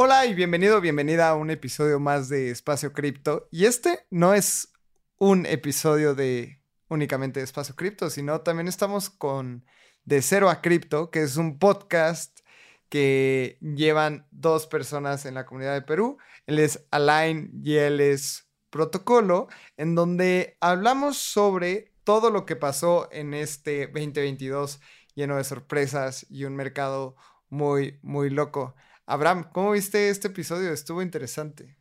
Hola y bienvenido, bienvenida a un episodio más de Espacio Cripto. Y este no es un episodio de únicamente de Espacio Cripto, sino también estamos con De Cero a Cripto, que es un podcast que llevan dos personas en la comunidad de Perú. Él es Alain y él es Protocolo, en donde hablamos sobre todo lo que pasó en este 2022 lleno de sorpresas y un mercado muy, muy loco. Abraham, ¿cómo viste este episodio? Estuvo interesante.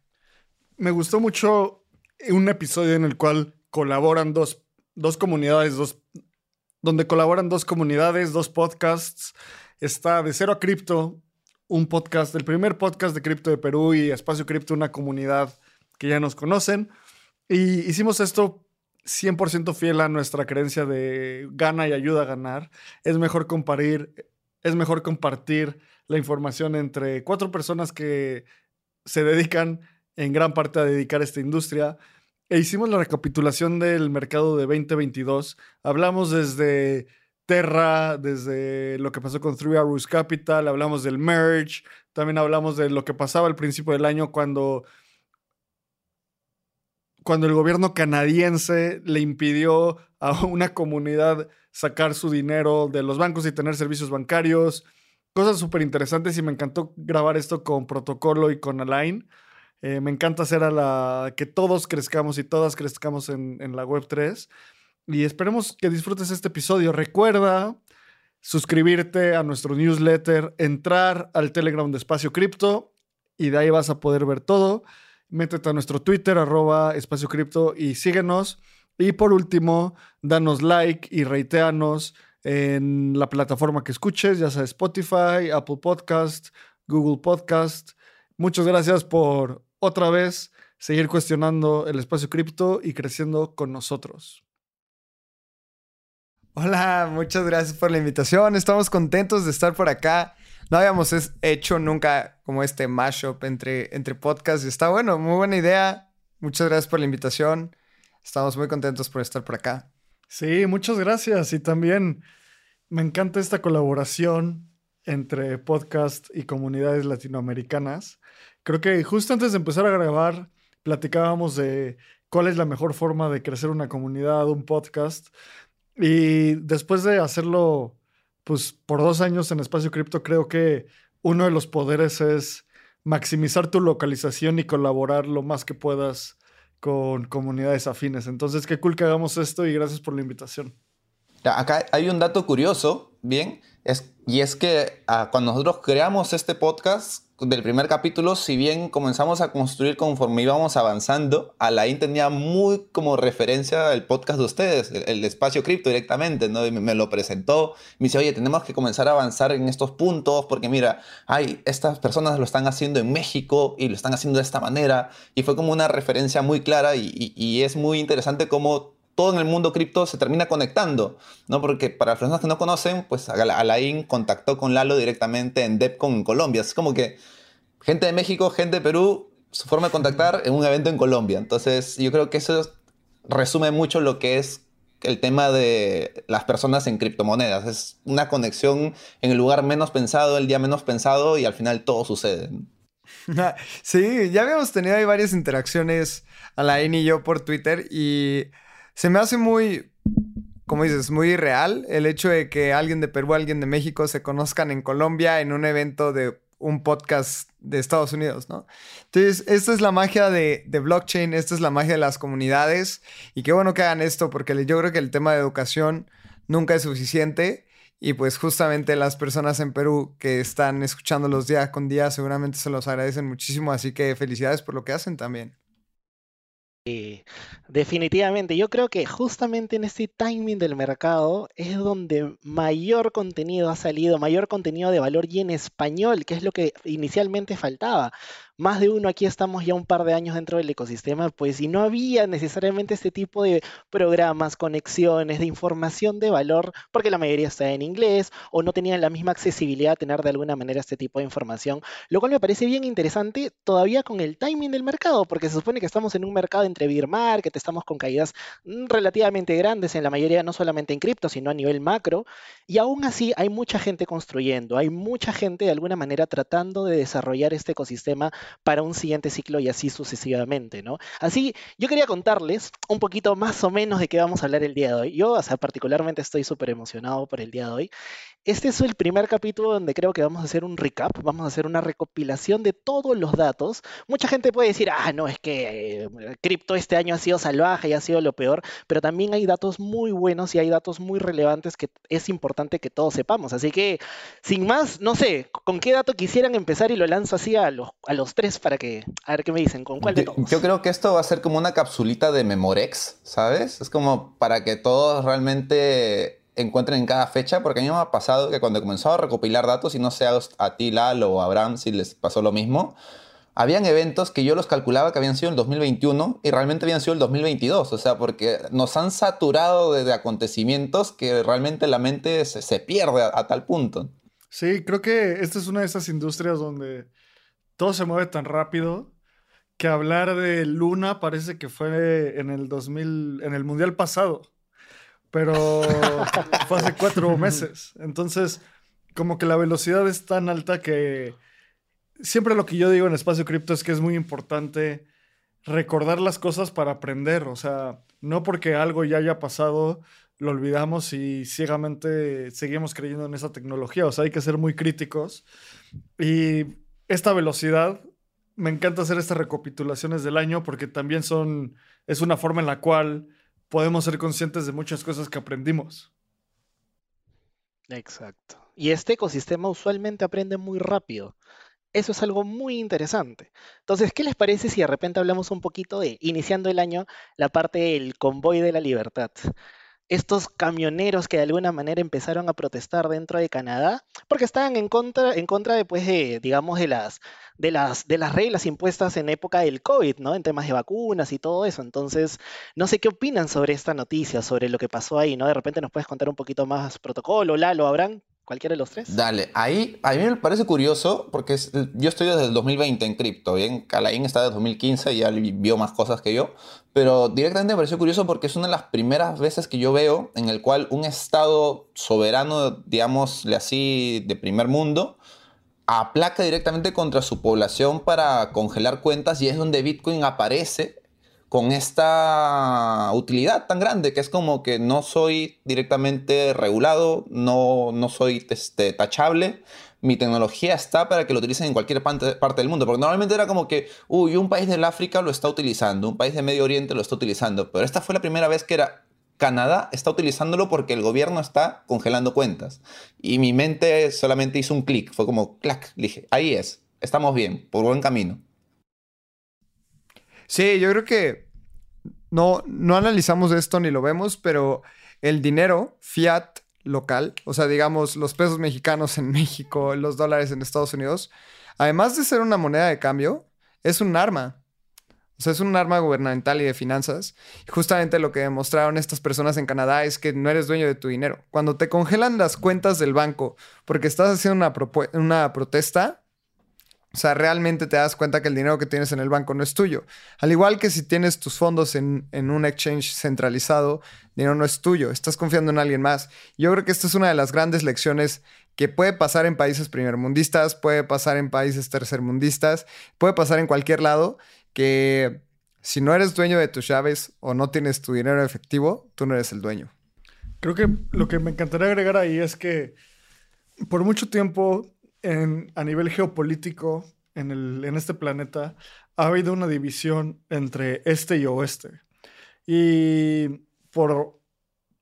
Me gustó mucho un episodio en el cual colaboran dos, dos comunidades, dos, donde colaboran dos comunidades, dos podcasts. Está de cero a cripto, un podcast, el primer podcast de cripto de Perú y Espacio Cripto, una comunidad que ya nos conocen. Y hicimos esto 100% fiel a nuestra creencia de gana y ayuda a ganar. Es mejor compartir, es mejor compartir la información entre cuatro personas que se dedican en gran parte a dedicar a esta industria. E hicimos la recapitulación del mercado de 2022. Hablamos desde Terra, desde lo que pasó con Three Arrows Capital, hablamos del merge, también hablamos de lo que pasaba al principio del año cuando cuando el gobierno canadiense le impidió a una comunidad sacar su dinero de los bancos y tener servicios bancarios. Cosas súper interesantes y me encantó grabar esto con Protocolo y con Align. Eh, me encanta hacer a la que todos crezcamos y todas crezcamos en, la web 3. Y esperemos que disfrutes este episodio. Recuerda suscribirte a nuestro newsletter, entrar al Telegram de Espacio Cripto y de ahí vas a poder ver todo métete a nuestro Twitter, arroba espacio cripto y síguenos. Y por último, danos like y reiteanos en la plataforma que escuches, ya sea Spotify, Apple Podcast, Google Podcast. Muchas gracias por otra vez seguir cuestionando el espacio cripto y creciendo con nosotros. Hola, muchas gracias por la invitación. Estamos contentos de estar por acá no habíamos hecho nunca como este mashup entre, entre podcasts. Y está bueno, muy buena idea. Muchas gracias por la invitación. Estamos muy contentos por estar por acá. Sí, muchas gracias. Y también me encanta esta colaboración entre podcast y comunidades latinoamericanas. Creo que justo antes de empezar a grabar, platicábamos de cuál es la mejor forma de crecer una comunidad, un podcast. Y después de hacerlo pues por dos años en Espacio Cripto creo que uno de los poderes es maximizar tu localización y colaborar lo más que puedas con comunidades afines. Entonces, qué cool que hagamos esto y gracias por la invitación. Acá hay un dato curioso, bien, y es que ah, cuando nosotros creamos este podcast, del primer capítulo, si bien comenzamos a construir conforme íbamos avanzando, Alain tenía muy como referencia el podcast de ustedes, el, espacio cripto directamente, ¿no? me, lo presentó, me dice, oye, tenemos que comenzar a avanzar en estos puntos, porque mira, hay, estas personas lo están haciendo en México y lo están haciendo de esta manera, y fue como una referencia muy clara y, y es muy interesante cómo todo en el mundo cripto se termina conectando, ¿no? Porque para las personas que no conocen, pues Alain contactó con Lalo directamente en DEPCON en Colombia. Es como que gente de México, gente de Perú, su forma de contactar en un evento en Colombia. Entonces, yo creo que eso resume mucho lo que es el tema de las personas en criptomonedas. Es una conexión en el lugar menos pensado, el día menos pensado y al final todo sucede. Sí, ya habíamos tenido ahí varias interacciones, Alain y yo, por Twitter y se me hace muy, como dices, muy real el hecho de que alguien de Perú, alguien de México se conozcan en Colombia en un evento de un podcast de Estados Unidos, ¿no? Entonces, esta es la magia de, de, blockchain, esta es la magia de las comunidades y qué bueno que hagan esto porque yo creo que el tema de educación nunca es suficiente y pues justamente las personas en Perú que están escuchándolos día con día seguramente se los agradecen muchísimo, así que felicidades por lo que hacen también. Definitivamente. Yo creo que justamente en este timing del mercado es donde mayor contenido ha salido, mayor contenido de valor y en español, que es lo que inicialmente faltaba más de uno aquí estamos ya un par de años dentro del ecosistema, pues y no había necesariamente este tipo de programas, conexiones, de información de valor, porque la mayoría está en inglés o no tenían la misma accesibilidad a tener de alguna manera este tipo de información, lo cual me parece bien interesante todavía con el timing del mercado, porque se supone que estamos en un mercado entre beer market, estamos con caídas mm, relativamente grandes en la mayoría, no solamente en cripto, sino a nivel macro, y aún así hay mucha gente construyendo, hay mucha gente de alguna manera tratando de desarrollar este ecosistema para un siguiente ciclo y así sucesivamente, ¿no? Así, yo quería contarles un poquito más o menos de qué vamos a hablar el día de hoy. Yo, o sea, particularmente estoy súper emocionado por el día de hoy. Este es el primer capítulo donde creo que vamos a hacer un recap, vamos a hacer una recopilación de todos los datos. Mucha gente puede decir, ah, no, es que eh, cripto este año ha sido salvaje y ha sido lo peor, pero también hay datos muy buenos y hay datos muy relevantes que es importante que todos sepamos. Así que, sin más, no sé, ¿con qué dato quisieran empezar y lo lanzo así a los, a los tres para que, a ver qué me dicen, ¿con cuál de todos? Yo, creo que esto va a ser como una capsulita de Memorex, ¿sabes? Es como para que todos realmente encuentren en cada fecha, porque a mí me ha pasado que cuando he a recopilar datos, y no sé a ti, Lalo o a Abraham, si les pasó lo mismo, habían eventos que yo los calculaba que habían sido el 2021 y realmente habían sido el 2022, o sea, porque nos han saturado de, acontecimientos que realmente la mente se, pierde a, tal punto. Sí, creo que esta es una de esas industrias donde todo se mueve tan rápido que hablar de Luna parece que fue en el 2000, en el Mundial pasado pero fue hace cuatro meses. Entonces, como que la velocidad es tan alta que siempre lo que yo digo en Espacio Cripto es que es muy importante recordar las cosas para aprender. O sea, no porque algo ya haya pasado, lo olvidamos y ciegamente seguimos creyendo en esa tecnología. O sea, hay que ser muy críticos. Y esta velocidad, me encanta hacer estas recapitulaciones del año porque también son, es una forma en la cual podemos ser conscientes de muchas cosas que aprendimos. Exacto. Y este ecosistema usualmente aprende muy rápido. Eso es algo muy interesante. Entonces, ¿qué les parece si de repente hablamos un poquito de, iniciando el año, la parte del convoy de la libertad? Estos camioneros que de alguna manera empezaron a protestar dentro de Canadá, porque estaban en contra, en contra de, pues, de, digamos, de las, de, las, de las reglas impuestas en época del COVID, ¿no? En temas de vacunas y todo eso. Entonces, no sé qué opinan sobre esta noticia, sobre lo que pasó ahí, ¿no? De repente nos puedes contar un poquito más protocolo, Lalo, Abraham. ¿Cualquiera de los tres? Dale, ahí a mí me parece curioso porque yo estoy desde el 2020 en cripto, bien, Calaín está desde 2015 y ya vio más cosas que yo, pero directamente me pareció curioso porque es una de las primeras veces que yo veo en el cual un estado soberano, digámosle así, de primer mundo, aplaca directamente contra su población para congelar cuentas y es donde Bitcoin aparece con esta utilidad tan grande que es como que no soy directamente regulado, no, no soy este, tachable, mi tecnología está para que lo utilicen en cualquier parte, del mundo, porque normalmente era como que, uy, un país del África lo está utilizando, un país de Medio Oriente lo está utilizando, pero esta fue la primera vez que era Canadá está utilizándolo porque el gobierno está congelando cuentas. Y mi mente solamente hizo un clic, fue como, clac, dije, ahí es, estamos bien, por buen camino. Sí, yo creo que no, no analizamos esto ni lo vemos, pero el dinero, fiat local, o sea, digamos, los pesos mexicanos en México, los dólares en Estados Unidos, además de ser una moneda de cambio, es un arma. O sea, es un arma gubernamental y de finanzas. Justamente lo que demostraron estas personas en Canadá es que no eres dueño de tu dinero. Cuando te congelan las cuentas del banco porque estás haciendo una, una protesta, o sea, realmente te das cuenta que el dinero que tienes en el banco no es tuyo. Al igual que si tienes tus fondos en, un exchange centralizado, el dinero no es tuyo, estás confiando en alguien más. Yo creo que esta es una de las grandes lecciones que puede pasar en países primermundistas, puede pasar en países tercermundistas, puede pasar en cualquier lado, que si no eres dueño de tus llaves o no tienes tu dinero efectivo, tú no eres el dueño. Creo que lo que me encantaría agregar ahí es que por mucho tiempo a nivel geopolítico en, el, en este planeta ha habido una división entre este y oeste. Y por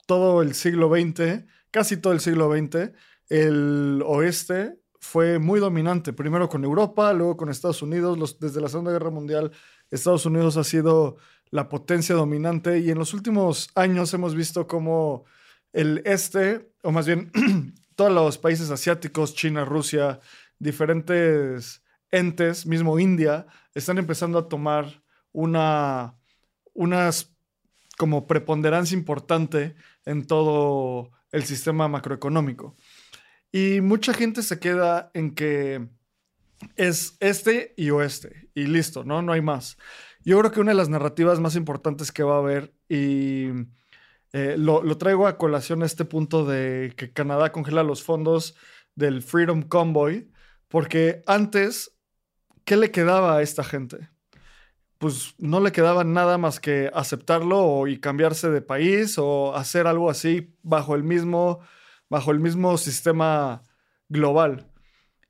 todo el siglo XX, casi todo el siglo XX, el oeste fue muy dominante, primero con Europa, luego con Estados Unidos. desde la Segunda Guerra Mundial, Estados Unidos ha sido la potencia dominante y en los últimos años hemos visto cómo el este, o más bien todos los países asiáticos, China, Rusia, diferentes entes, mismo India, están empezando a tomar una, unas como preponderancia importante en todo el sistema macroeconómico. Y mucha gente se queda en que es este y oeste, y listo, ¿no? No hay más. Yo creo que una de las narrativas más importantes que va a haber, y eh, lo, lo, traigo a colación a este punto de que Canadá congela los fondos del Freedom Convoy, porque antes, ¿qué le quedaba a esta gente? Pues no le quedaba nada más que aceptarlo y cambiarse de país o hacer algo así bajo el mismo, bajo el mismo sistema global.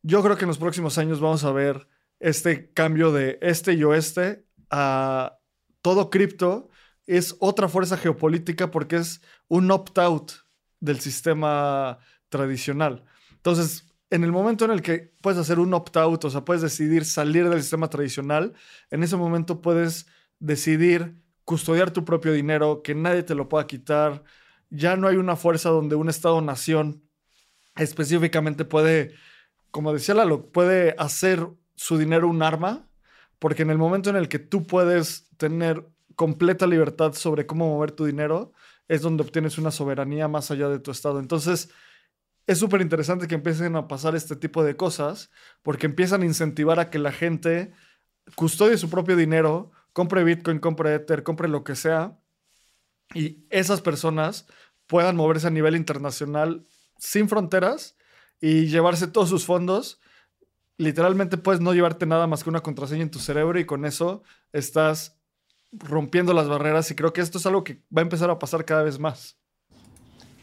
Yo creo que en los próximos años vamos a ver este cambio de este y oeste a todo cripto. Es otra fuerza geopolítica porque es un opt-out del sistema tradicional. Entonces, en el momento en el que puedes hacer un opt-out, o sea, puedes decidir salir del sistema tradicional, en ese momento puedes decidir custodiar tu propio dinero, que nadie te lo pueda quitar. Ya no hay una fuerza donde un Estado-nación específicamente puede como decía Lalo, puede hacer su dinero un arma, porque en el momento en el que tú puedes tener completa libertad sobre cómo mover tu dinero, es donde obtienes una soberanía más allá de tu estado. Entonces, es súper interesante que empiecen a pasar este tipo de cosas, porque empiezan a incentivar a que la gente custodie su propio dinero, compre Bitcoin, compre Ether, compre lo que sea, y esas personas puedan moverse a nivel internacional sin fronteras y llevarse todos sus fondos. Literalmente puedes no llevarte nada más que una contraseña en tu cerebro y con eso estás rompiendo las barreras y creo que esto es algo que va a empezar a pasar cada vez más.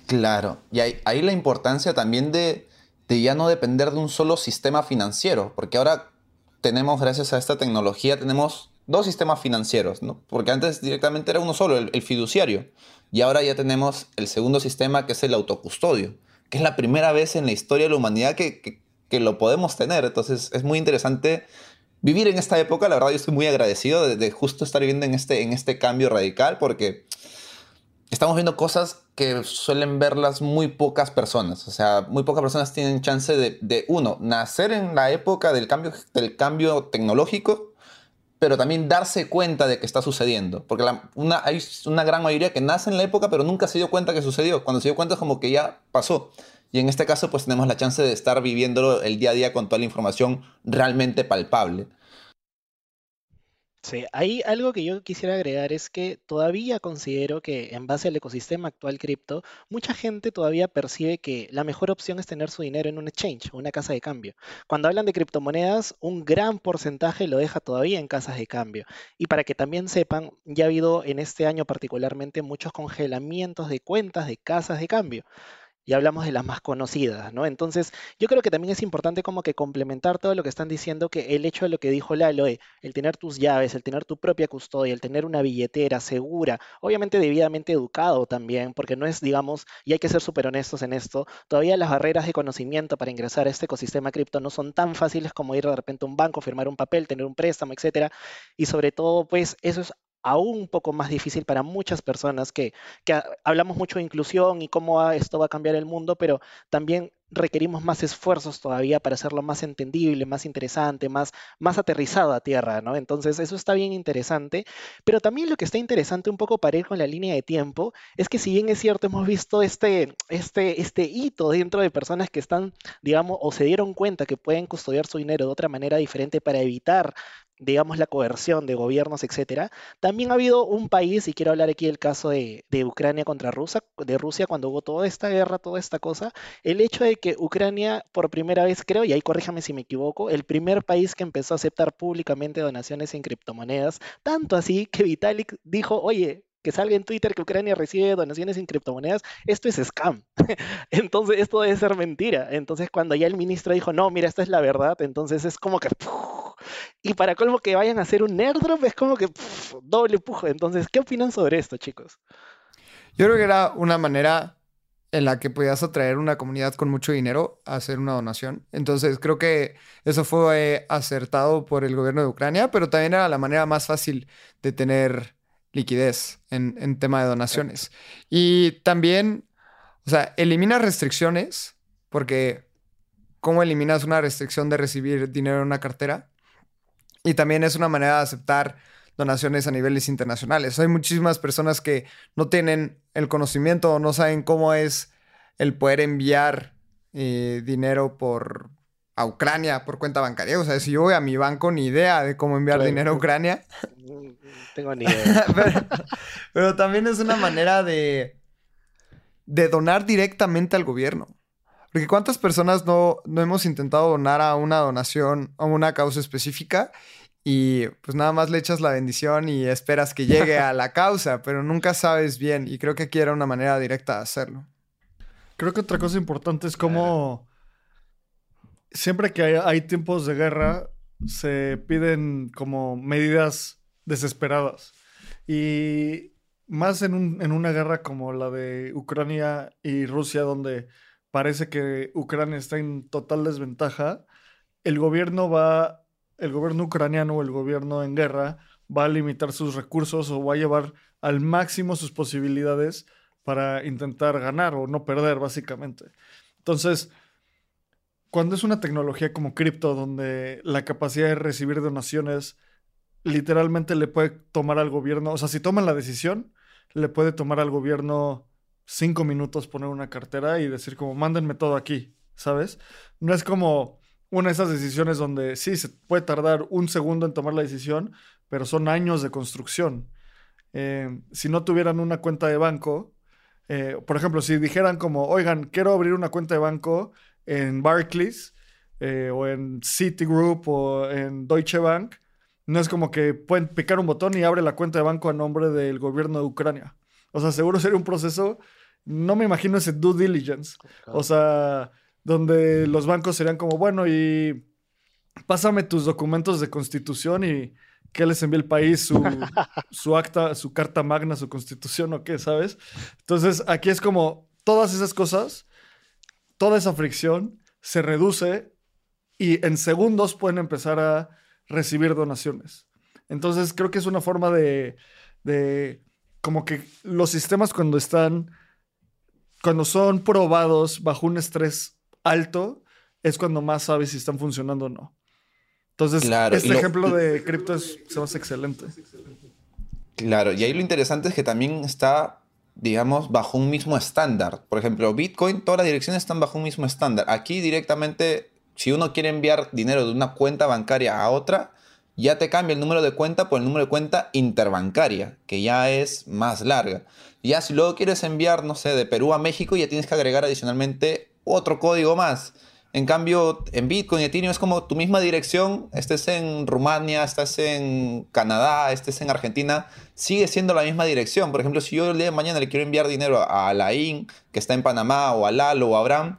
Claro, y ahí, la importancia también de, de ya no depender de un solo sistema financiero, porque ahora tenemos, gracias a esta tecnología, tenemos dos sistemas financieros, ¿no? Porque antes directamente era uno solo, el, el, fiduciario, y ahora ya tenemos el segundo sistema que es el autocustodio que es la primera vez en la historia de la humanidad que, lo podemos tener. Entonces es muy interesante vivir en esta época. La verdad yo estoy muy agradecido de, justo estar viviendo en este, en este cambio radical porque estamos viendo cosas que suelen verlas muy pocas personas. O sea, muy pocas personas tienen chance de, uno, nacer en la época del cambio, del cambio tecnológico, pero también darse cuenta de que está sucediendo. Porque hay una gran mayoría que nace en la época, pero nunca se dio cuenta que sucedió. Cuando se dio cuenta es como que ya pasó. Y en este caso, pues tenemos la chance de estar viviéndolo el día a día con toda la información realmente palpable. Sí, hay algo que yo quisiera agregar es que todavía considero que en base al ecosistema actual cripto, mucha gente todavía percibe que la mejor opción es tener su dinero en un exchange una casa de cambio. Cuando hablan de criptomonedas, un gran porcentaje lo deja todavía en casas de cambio. Y para que también sepan, ya ha habido en este año particularmente muchos congelamientos de cuentas de casas de cambio y hablamos de las más conocidas, ¿no? Entonces, yo creo que también es importante como que complementar todo lo que están diciendo, que el hecho de lo que dijo Lalo, eh, el tener tus llaves, el tener tu propia custodia, el tener una billetera segura, obviamente debidamente educado también, porque no es, digamos, y hay que ser súper honestos en esto, todavía las barreras de conocimiento para ingresar a este ecosistema cripto no son tan fáciles como ir de repente a un banco, firmar un papel, tener un préstamo, etcétera, y sobre todo, pues, eso es aún un poco más difícil para muchas personas que, hablamos mucho de inclusión y cómo esto va a cambiar el mundo, pero también requerimos más esfuerzos todavía para hacerlo más entendible, más interesante, más, más aterrizado a tierra, ¿no? Entonces, eso está bien interesante, pero también lo que está interesante un poco para ir con la línea de tiempo es que si bien es cierto, hemos visto este, este, este hito dentro de personas que están, digamos, o se dieron cuenta que pueden custodiar su dinero de otra manera diferente para evitar digamos, la coerción de gobiernos, etcétera. También ha habido un país, y quiero hablar aquí del caso de, Ucrania contra Rusia, de Rusia, cuando hubo toda esta guerra, toda esta cosa, el hecho de que Ucrania, por primera vez, creo, y ahí corríjame si me equivoco, el primer país que empezó a aceptar públicamente donaciones en criptomonedas, tanto así que Vitalik dijo, oye, que salga en Twitter que Ucrania recibe donaciones en criptomonedas, esto es scam. entonces, esto debe ser mentira. Entonces, cuando ya el ministro dijo, no, mira, esta es la verdad, entonces es como que... Y para colmo que vayan a hacer un airdrop es como que doble pujo. Entonces, ¿qué opinan sobre esto, chicos? Yo creo que era una manera en la que podías atraer una comunidad con mucho dinero a hacer una donación. Entonces, creo que eso fue acertado por el gobierno de Ucrania, pero también era la manera más fácil de tener liquidez en, en tema de donaciones. Y también, o sea, elimina restricciones, porque ¿cómo eliminas una restricción de recibir dinero en una cartera? Y también es una manera de aceptar donaciones a niveles internacionales. Hay muchísimas personas que no tienen el conocimiento o no saben cómo es el poder enviar eh, dinero por a Ucrania por cuenta bancaria. O sea, si yo voy a mi banco, ni idea de cómo enviar dinero a Ucrania. Mm, tengo ni idea. pero, también es una manera de, de donar directamente al gobierno. Porque cuántas personas no, no hemos intentado donar a una donación, a una causa específica y pues nada más le echas la bendición y esperas que llegue a la causa, pero nunca sabes bien y creo que aquí era una manera directa de hacerlo. Creo que otra cosa importante es cómo siempre que hay, tiempos de guerra se piden como medidas desesperadas y más en, en una guerra como la de Ucrania y Rusia donde parece que Ucrania está en total desventaja, el gobierno va el gobierno ucraniano o el gobierno en guerra va a limitar sus recursos o va a llevar al máximo sus posibilidades para intentar ganar o no perder, básicamente. Entonces, cuando es una tecnología como cripto, donde la capacidad de recibir donaciones literalmente le puede tomar al gobierno, o sea, si toman la decisión, le puede tomar al gobierno cinco minutos poner una cartera y decir como, mándenme todo aquí, ¿sabes? No es como una de esas decisiones donde sí, se puede tardar un segundo en tomar la decisión, pero son años de construcción. Eh, si no tuvieran una cuenta de banco, eh, por ejemplo, si dijeran como, oigan, quiero abrir una cuenta de banco en Barclays eh, o en Citigroup o en Deutsche Bank, no es como que pueden picar un botón y abre la cuenta de banco a nombre del gobierno de Ucrania. O sea, seguro sería un proceso, no me imagino ese due diligence. O sea, donde los bancos serían como, bueno, y pásame tus documentos de constitución y que les envíe el país su, su acta, su carta magna, su constitución o qué, ¿sabes? Entonces, aquí es como todas esas cosas, toda esa fricción se reduce y en segundos pueden empezar a recibir donaciones. Entonces, creo que es una forma de, de como que los sistemas cuando están, cuando son probados bajo un estrés alto, es cuando más sabes si están funcionando o no. Entonces, este ejemplo de cripto es, se hace excelente. Claro, y ahí lo interesante es que también está, digamos, bajo un mismo estándar. Por ejemplo, Bitcoin, todas las direcciones están bajo un mismo estándar. Aquí directamente, si uno quiere enviar dinero de una cuenta bancaria a otra, ya te cambia el número de cuenta por el número de cuenta interbancaria, que ya es más larga. Ya si luego quieres enviar, no sé, de Perú a México, ya tienes que agregar adicionalmente otro código más. En cambio, en Bitcoin y Ethereum es como tu misma dirección, estés en Rumania, estás en Canadá, estés en Argentina, sigue siendo la misma dirección. Por ejemplo, si yo el día de mañana le quiero enviar dinero a Alain, que está en Panamá, o a Lalo, o a Abraham,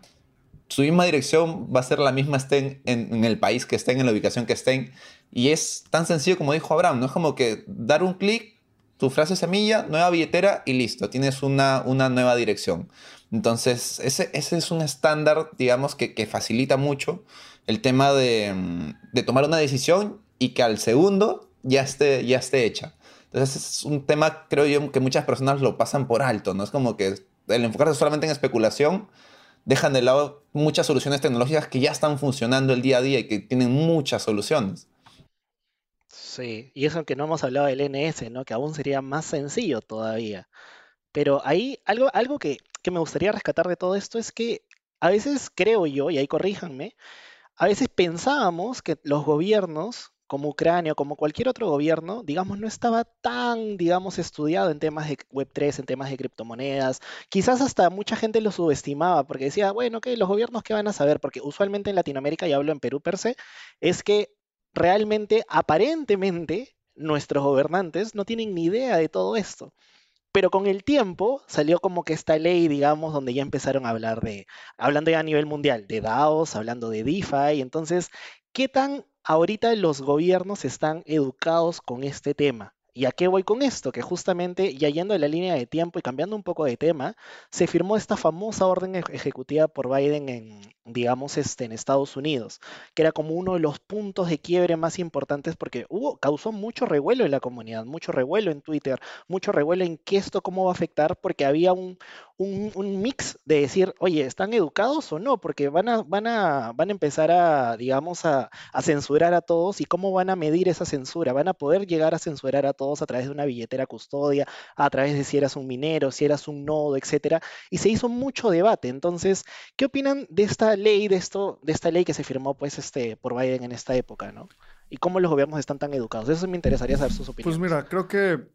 su misma dirección va a ser la misma estén en, el país que estén, en la ubicación que estén. Y es tan sencillo como dijo Abraham, no es como que dar un clic, tu frase semilla, nueva billetera y listo, tienes una, una nueva dirección. Entonces, ese, ese es un estándar, digamos, que, que, facilita mucho el tema de, de, tomar una decisión y que al segundo ya esté, ya esté hecha. Entonces, es un tema, creo yo, que muchas personas lo pasan por alto, ¿no? Es como que el enfocarse solamente en especulación dejan de lado muchas soluciones tecnológicas que ya están funcionando el día a día y que tienen muchas soluciones. Sí, y eso que no hemos hablado del NS, ¿no? Que aún sería más sencillo todavía. Pero ahí algo, algo que, me gustaría rescatar de todo esto es que a veces creo yo, y ahí corríjanme, a veces pensábamos que los gobiernos, como Ucrania o como cualquier otro gobierno, digamos, no estaba tan, digamos, estudiado en temas de Web3, en temas de criptomonedas. Quizás hasta mucha gente lo subestimaba porque decía, bueno, que los gobiernos qué van a saber, porque usualmente en Latinoamérica, y hablo en Perú per se, es que realmente, aparentemente, nuestros gobernantes no tienen ni idea de todo esto. Pero con el tiempo salió como que esta ley, digamos, donde ya empezaron a hablar de, hablando ya a nivel mundial, de DAOs, hablando de DeFi. Entonces, ¿qué tan ahorita los gobiernos están educados con este tema? ¿Y a qué voy con esto? Que justamente, ya yendo en la línea de tiempo y cambiando un poco de tema, se firmó esta famosa orden ejecutiva por Biden en, digamos, este, en Estados Unidos, que era como uno de los puntos de quiebre más importantes porque hubo, causó mucho revuelo en la comunidad, mucho revuelo en Twitter, mucho revuelo en qué esto, cómo va a afectar, porque había un, un, mix de decir, oye, ¿están educados o no? Porque van a, van a, van a empezar a, digamos, a, a censurar a todos y cómo van a medir esa censura. Van a poder llegar a censurar a todos a través de una billetera custodia, a través de si eras un minero, si eras un nodo, etcétera, y se hizo mucho debate. Entonces, ¿qué opinan de esta ley, de esto, de esta ley que se firmó pues este por Biden en esta época, ¿no? Y cómo los gobiernos están tan educados. Eso me interesaría saber sus opiniones. Pues mira, creo que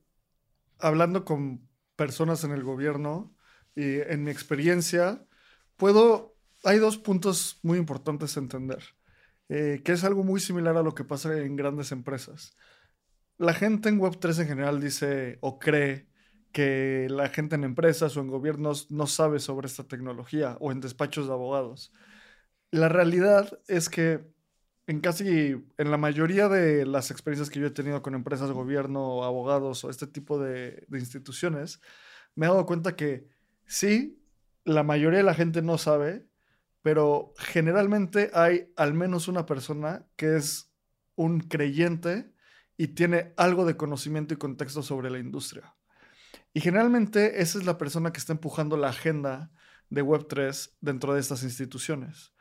hablando con personas en el gobierno y en mi experiencia, puedo, hay dos puntos muy importantes a entender, eh, que es algo muy similar a lo que pasa en grandes empresas la gente en Web3 en general dice o cree que la gente en empresas o en gobiernos no sabe sobre esta tecnología o en despachos de abogados. La realidad es que en casi, en la mayoría de las experiencias que yo he tenido con empresas, gobierno, abogados o este tipo de, de instituciones, me he dado cuenta que sí, la mayoría de la gente no sabe, pero generalmente hay al menos una persona que es un creyente y tiene algo de conocimiento y contexto sobre la industria. Y generalmente esa es la persona que está empujando la agenda de Web3 dentro de estas instituciones.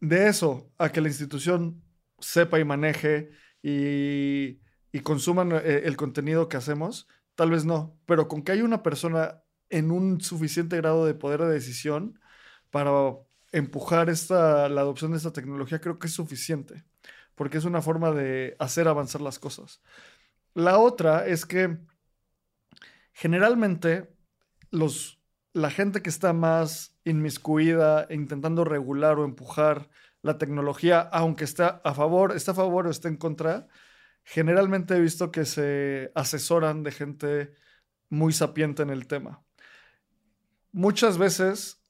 De eso a que la institución sepa y maneje y, y eh, el contenido que hacemos, tal vez no, pero con que haya una persona en un suficiente grado de poder de decisión para empujar esta, la adopción de esta tecnología, creo que es suficiente porque es una forma de hacer avanzar las cosas. La otra es que generalmente los, la gente que está más inmiscuida intentando regular o empujar la tecnología, aunque esté a favor, está a favor o esté en contra, generalmente he visto que se asesoran de gente muy sapiente en el tema. Muchas veces,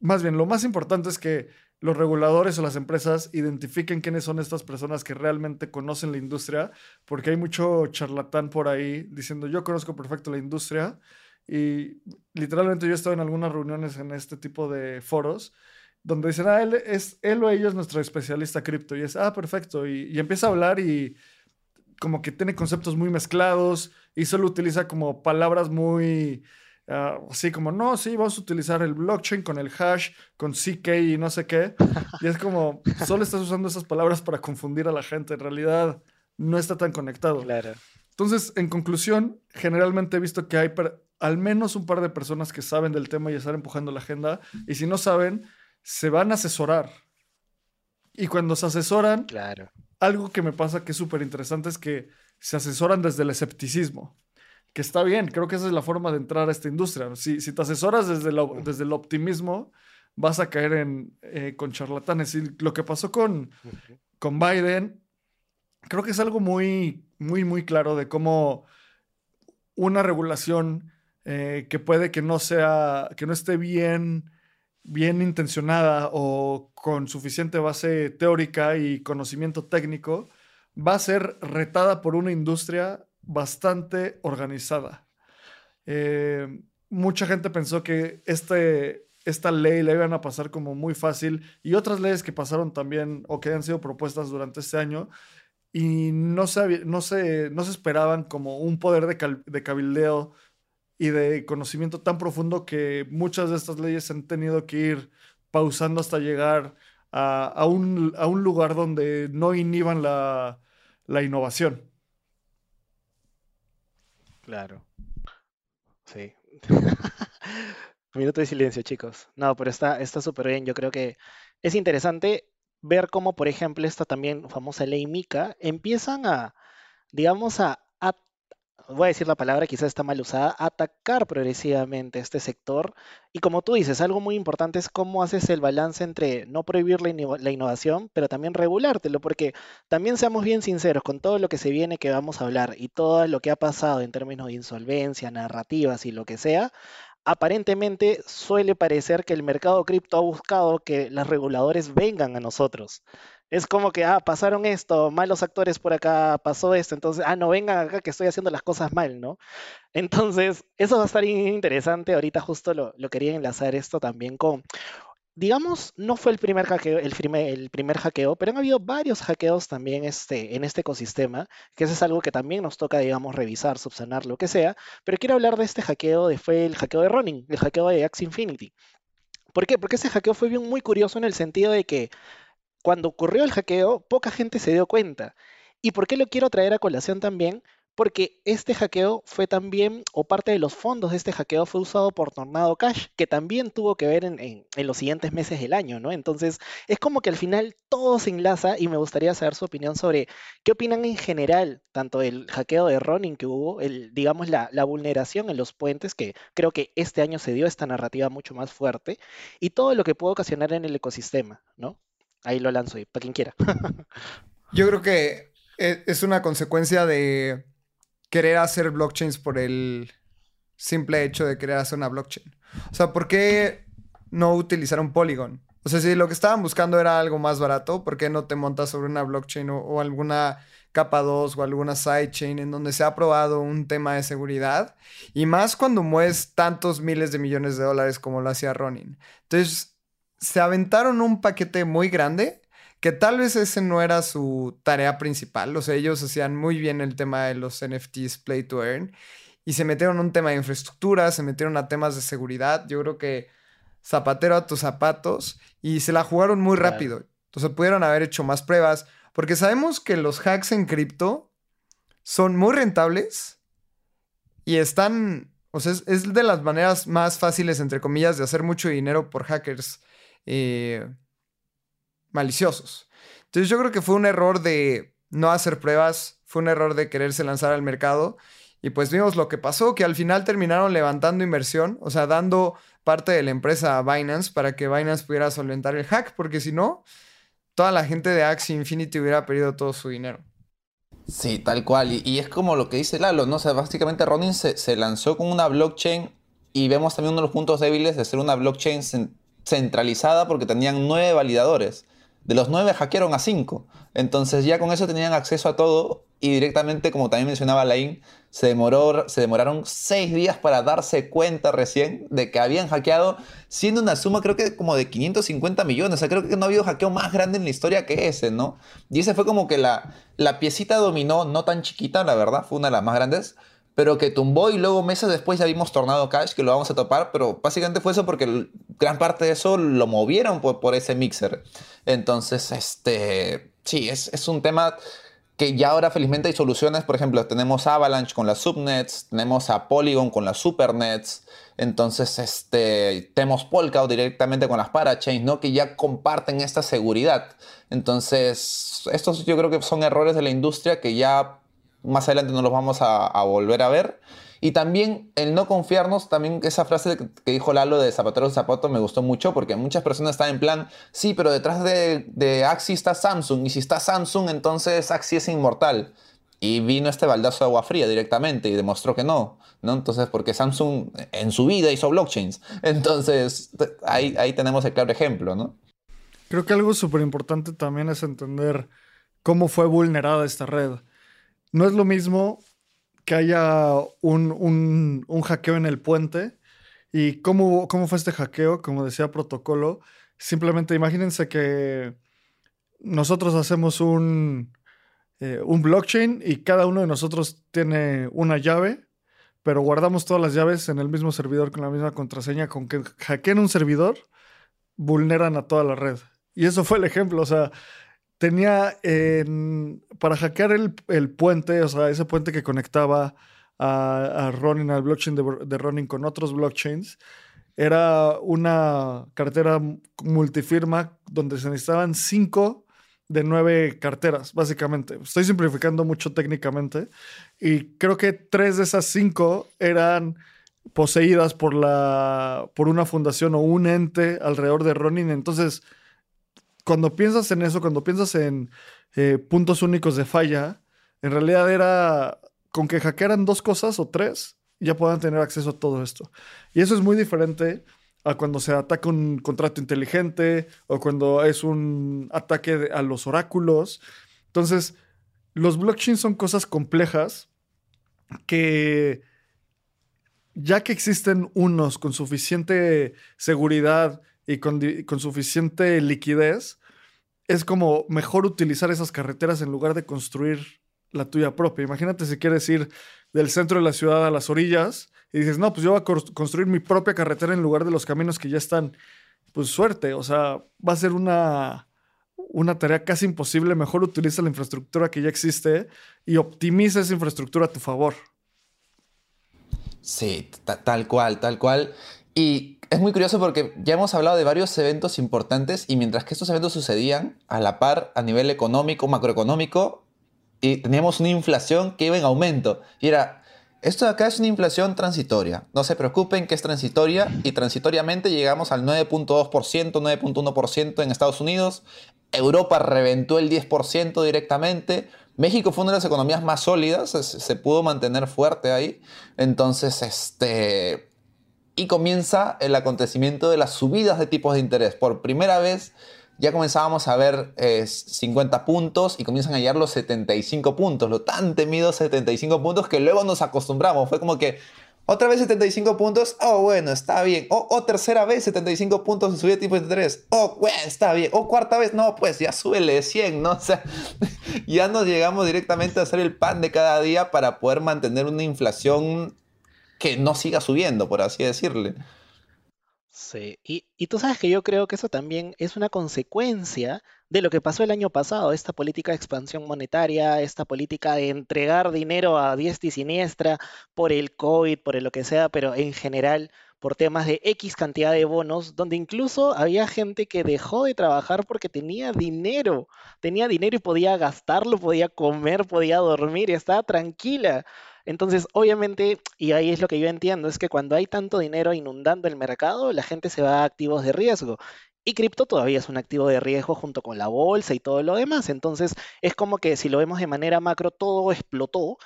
más bien, lo más importante es que los reguladores o las empresas identifiquen quiénes son estas personas que realmente conocen la industria, porque hay mucho charlatán por ahí diciendo yo conozco perfecto la industria y literalmente yo he estado en algunas reuniones en este tipo de foros donde dicen, ah, él, es, él o ella es nuestro especialista cripto y es, ah, perfecto, y, y empieza a hablar y como que tiene conceptos muy mezclados y solo utiliza como palabras muy Ah, así como, no, sí, vamos a utilizar el blockchain con el hash, con CK y no sé qué. Y es como, solo estás usando esas palabras para confundir a la gente. En realidad, no está tan conectado. Claro. Entonces, en conclusión, generalmente he visto que hay al menos un par de personas que saben del tema y están empujando la agenda. Y si no saben, se van a asesorar. Y cuando se asesoran, claro. algo que me pasa que es súper interesante es que se asesoran desde el escepticismo que está bien, creo que esa es la forma de entrar a esta industria. Si, si te asesoras desde, desde el optimismo, vas a caer en, eh, con charlatanes. Y lo que pasó con, con Biden, creo que es algo muy, muy, muy claro de cómo una regulación eh, que puede que no sea, que no esté bien, bien intencionada o con suficiente base teórica y conocimiento técnico, va a ser retada por una industria bastante organizada. Eh, mucha gente pensó que este, esta ley la iban a pasar como muy fácil y otras leyes que pasaron también o que han sido propuestas durante este año y no se, no se, no se esperaban como un poder de, de cabildeo y de conocimiento tan profundo que muchas de estas leyes han tenido que ir pausando hasta llegar a, un, a un, lugar donde no inhiban la, la innovación. Claro. Sí. Minuto de silencio, chicos. No, pero está súper bien. Yo creo que es interesante ver cómo, por ejemplo, esta también famosa ley MICA empiezan a, digamos, a voy a decir la palabra, quizás está mal usada, atacar progresivamente este sector. Y como tú dices, algo muy importante es cómo haces el balance entre no prohibir la, innovación, pero también regulártelo, porque también seamos bien sinceros con todo lo que se viene que vamos a hablar y todo lo que ha pasado en términos de insolvencia, narrativas y lo que sea, aparentemente suele parecer que el mercado cripto ha buscado que los reguladores vengan a nosotros. Es como que, ah, pasaron esto, malos actores por acá, pasó esto, entonces, ah, no, vengan acá que estoy haciendo las cosas mal, ¿no? Entonces, eso va a estar interesante. Ahorita justo lo, lo quería enlazar esto también con digamos, no fue el primer hackeo, el primer, el primer hackeo, pero han habido varios hackeos también este, en este ecosistema, que eso es algo que también nos toca, digamos, revisar, subsanar, lo que sea. Pero quiero hablar de este hackeo, de, fue el hackeo de Ronin, el hackeo de Axie Infinity. ¿Por qué? Porque ese hackeo fue bien muy curioso en el sentido de que cuando ocurrió el hackeo, poca gente se dio cuenta. ¿Y por qué lo quiero traer a colación también? Porque este hackeo fue también, o parte de los fondos de este hackeo fue usado por Tornado Cash, que también tuvo que ver en, los siguientes meses del año, ¿no? Entonces, es como que al final todo se enlaza y me gustaría saber su opinión sobre qué opinan en general, tanto del hackeo de Ronin que hubo, el, digamos, la, la vulneración en los puentes, que creo que este año se dio esta narrativa mucho más fuerte, y todo lo que puede ocasionar en el ecosistema, ¿no? Ahí lo lanzo, para quien quiera. Yo creo que e, es una consecuencia de querer hacer blockchains por el simple hecho de querer hacer una blockchain. O sea, ¿por qué no utilizar un Polygon? O sea, si lo que estaban buscando era algo más barato, ¿por qué no te montas sobre una blockchain o, alguna capa 2 o alguna sidechain en donde se ha probado un tema de seguridad? Y más cuando mueves tantos miles de millones de dólares como lo hacía Ronin. Entonces, se aventaron un paquete muy grande que tal vez ese no era su tarea principal. O sea, ellos hacían muy bien el tema de los NFTs Play to Earn y se metieron en un tema de infraestructura, se metieron a temas de seguridad. Yo creo que zapatero a tus zapatos y se la jugaron muy rápido. Entonces pudieron haber hecho más pruebas porque sabemos que los hacks en cripto son muy rentables y están, o sea, es, de las maneras más fáciles, entre comillas, de hacer mucho dinero por hackers. Eh, maliciosos. Entonces yo creo que fue un error de no hacer pruebas, fue un error de quererse lanzar al mercado y pues vimos lo que pasó, que al final terminaron levantando inversión, o sea, dando parte de la empresa a Binance para que Binance pudiera solventar el hack, porque si no, toda la gente de Axie Infinity hubiera perdido todo su dinero. Sí, tal cual. Y, es como lo que dice Lalo, ¿no? O sea, básicamente Ronin se, se, lanzó con una blockchain y vemos también uno de los puntos débiles de ser una blockchain centralizada porque tenían nueve validadores. De los nueve hackearon a cinco. Entonces ya con eso tenían acceso a todo y directamente, como también mencionaba Lain, se, demoró, se demoraron seis días para darse cuenta recién de que habían hackeado, siendo una suma creo que como de 550 millones. O sea, creo que no ha habido hackeo más grande en la historia que ese, ¿no? Y ese fue como que la, la piecita dominó, no tan chiquita, la verdad, fue una de las más grandes, pero que tumbó y luego meses después ya vimos Tornado Cash, que lo vamos a topar, pero básicamente fue eso porque gran parte de eso lo movieron por, ese mixer. Entonces, este, sí, es, es, un tema que ya ahora felizmente hay soluciones, por ejemplo, tenemos Avalanche con las subnets, tenemos a Polygon con las supernets, entonces este, tenemos Polkadot directamente con las parachains, ¿no? Que ya comparten esta seguridad. Entonces, estos yo creo que son errores de la industria que ya más adelante no los vamos a, volver a ver. Y también el no confiarnos, también esa frase que dijo Lalo de zapatero zapato me gustó mucho porque muchas personas están en plan, sí, pero detrás de, de Axie está Samsung y si está Samsung entonces Axie es inmortal. Y vino este baldazo de agua fría directamente y demostró que no, ¿no? Entonces, porque Samsung en su vida hizo blockchains. Entonces, ahí, ahí tenemos el claro ejemplo, ¿no? Creo que algo súper importante también es entender cómo fue vulnerada esta red no es lo mismo que haya un, hackeo en el puente. ¿Y cómo, cómo fue este hackeo? Como decía protocolo, simplemente imagínense que nosotros hacemos un, eh, un blockchain y cada uno de nosotros tiene una llave, pero guardamos todas las llaves en el mismo servidor con la misma contraseña. Con que hackeen un servidor, vulneran a toda la red. Y eso fue el ejemplo. O sea, tenía para hackear el, puente, o sea, ese puente que conectaba a, Ronin, al blockchain de, de, Ronin con otros blockchains, era una cartera multifirma donde se necesitaban cinco de nueve carteras, básicamente. Estoy simplificando mucho técnicamente. Y creo que tres de esas cinco eran poseídas por, la, por una fundación o un ente alrededor de Ronin. Entonces, cuando piensas en eso, cuando piensas en eh, puntos únicos de falla, en realidad era con que hackearan dos cosas o tres, ya puedan tener acceso a todo esto. Y eso es muy diferente a cuando se ataca un contrato inteligente o cuando es un ataque a los oráculos. Entonces, los blockchains son cosas complejas que ya que existen unos con suficiente seguridad y con, con, suficiente liquidez, es como mejor utilizar esas carreteras en lugar de construir la tuya propia. Imagínate si quieres ir del centro de la ciudad a las orillas y dices, no, pues yo voy a construir mi propia carretera en lugar de los caminos que ya están. Pues suerte, o sea, va a ser una, una tarea casi imposible. Mejor utiliza la infraestructura que ya existe y optimiza esa infraestructura a tu favor. Sí, tal cual, tal cual. Y es muy curioso porque ya hemos hablado de varios eventos importantes y mientras que estos eventos sucedían a la par a nivel económico, macroeconómico, y teníamos una inflación que iba en aumento. Y era, esto de acá es una inflación transitoria. No se preocupen que es transitoria y transitoriamente llegamos al 9.2%, 9.1% en Estados Unidos. Europa reventó el 10% directamente. México fue una de las economías más sólidas, se, se, pudo mantener fuerte ahí. Entonces, este... Y comienza el acontecimiento de las subidas de tipos de interés. Por primera vez ya comenzábamos a ver 50 eh, puntos y comienzan a llegar los 75 puntos, lo tan temido 75 puntos que luego nos acostumbramos. Fue como que otra vez 75 puntos, oh bueno, está bien. O, oh, tercera vez 75 puntos y subía tipo de interés, oh bueno, está bien. O cuarta vez, no, pues ya súbele 100, ¿no? O sea, ya nos llegamos directamente a hacer el pan de cada día para poder mantener una inflación que no siga subiendo, por así decirle. Sí, y, y tú sabes que yo creo que eso también es una consecuencia de lo que pasó el año pasado, esta política de expansión monetaria, esta política de entregar dinero a diestra y siniestra por el COVID, por lo que sea, pero en general por temas de X cantidad de bonos, donde incluso había gente que dejó de trabajar porque tenía dinero, tenía dinero y podía gastarlo, podía comer, podía dormir estaba tranquila. Entonces, obviamente, y ahí es lo que yo entiendo, es que cuando hay tanto dinero inundando el mercado, la gente se va a activos de riesgo. Y cripto todavía es un activo de riesgo junto con la bolsa y todo lo demás. Entonces, es como que si lo vemos de manera macro, todo explotó,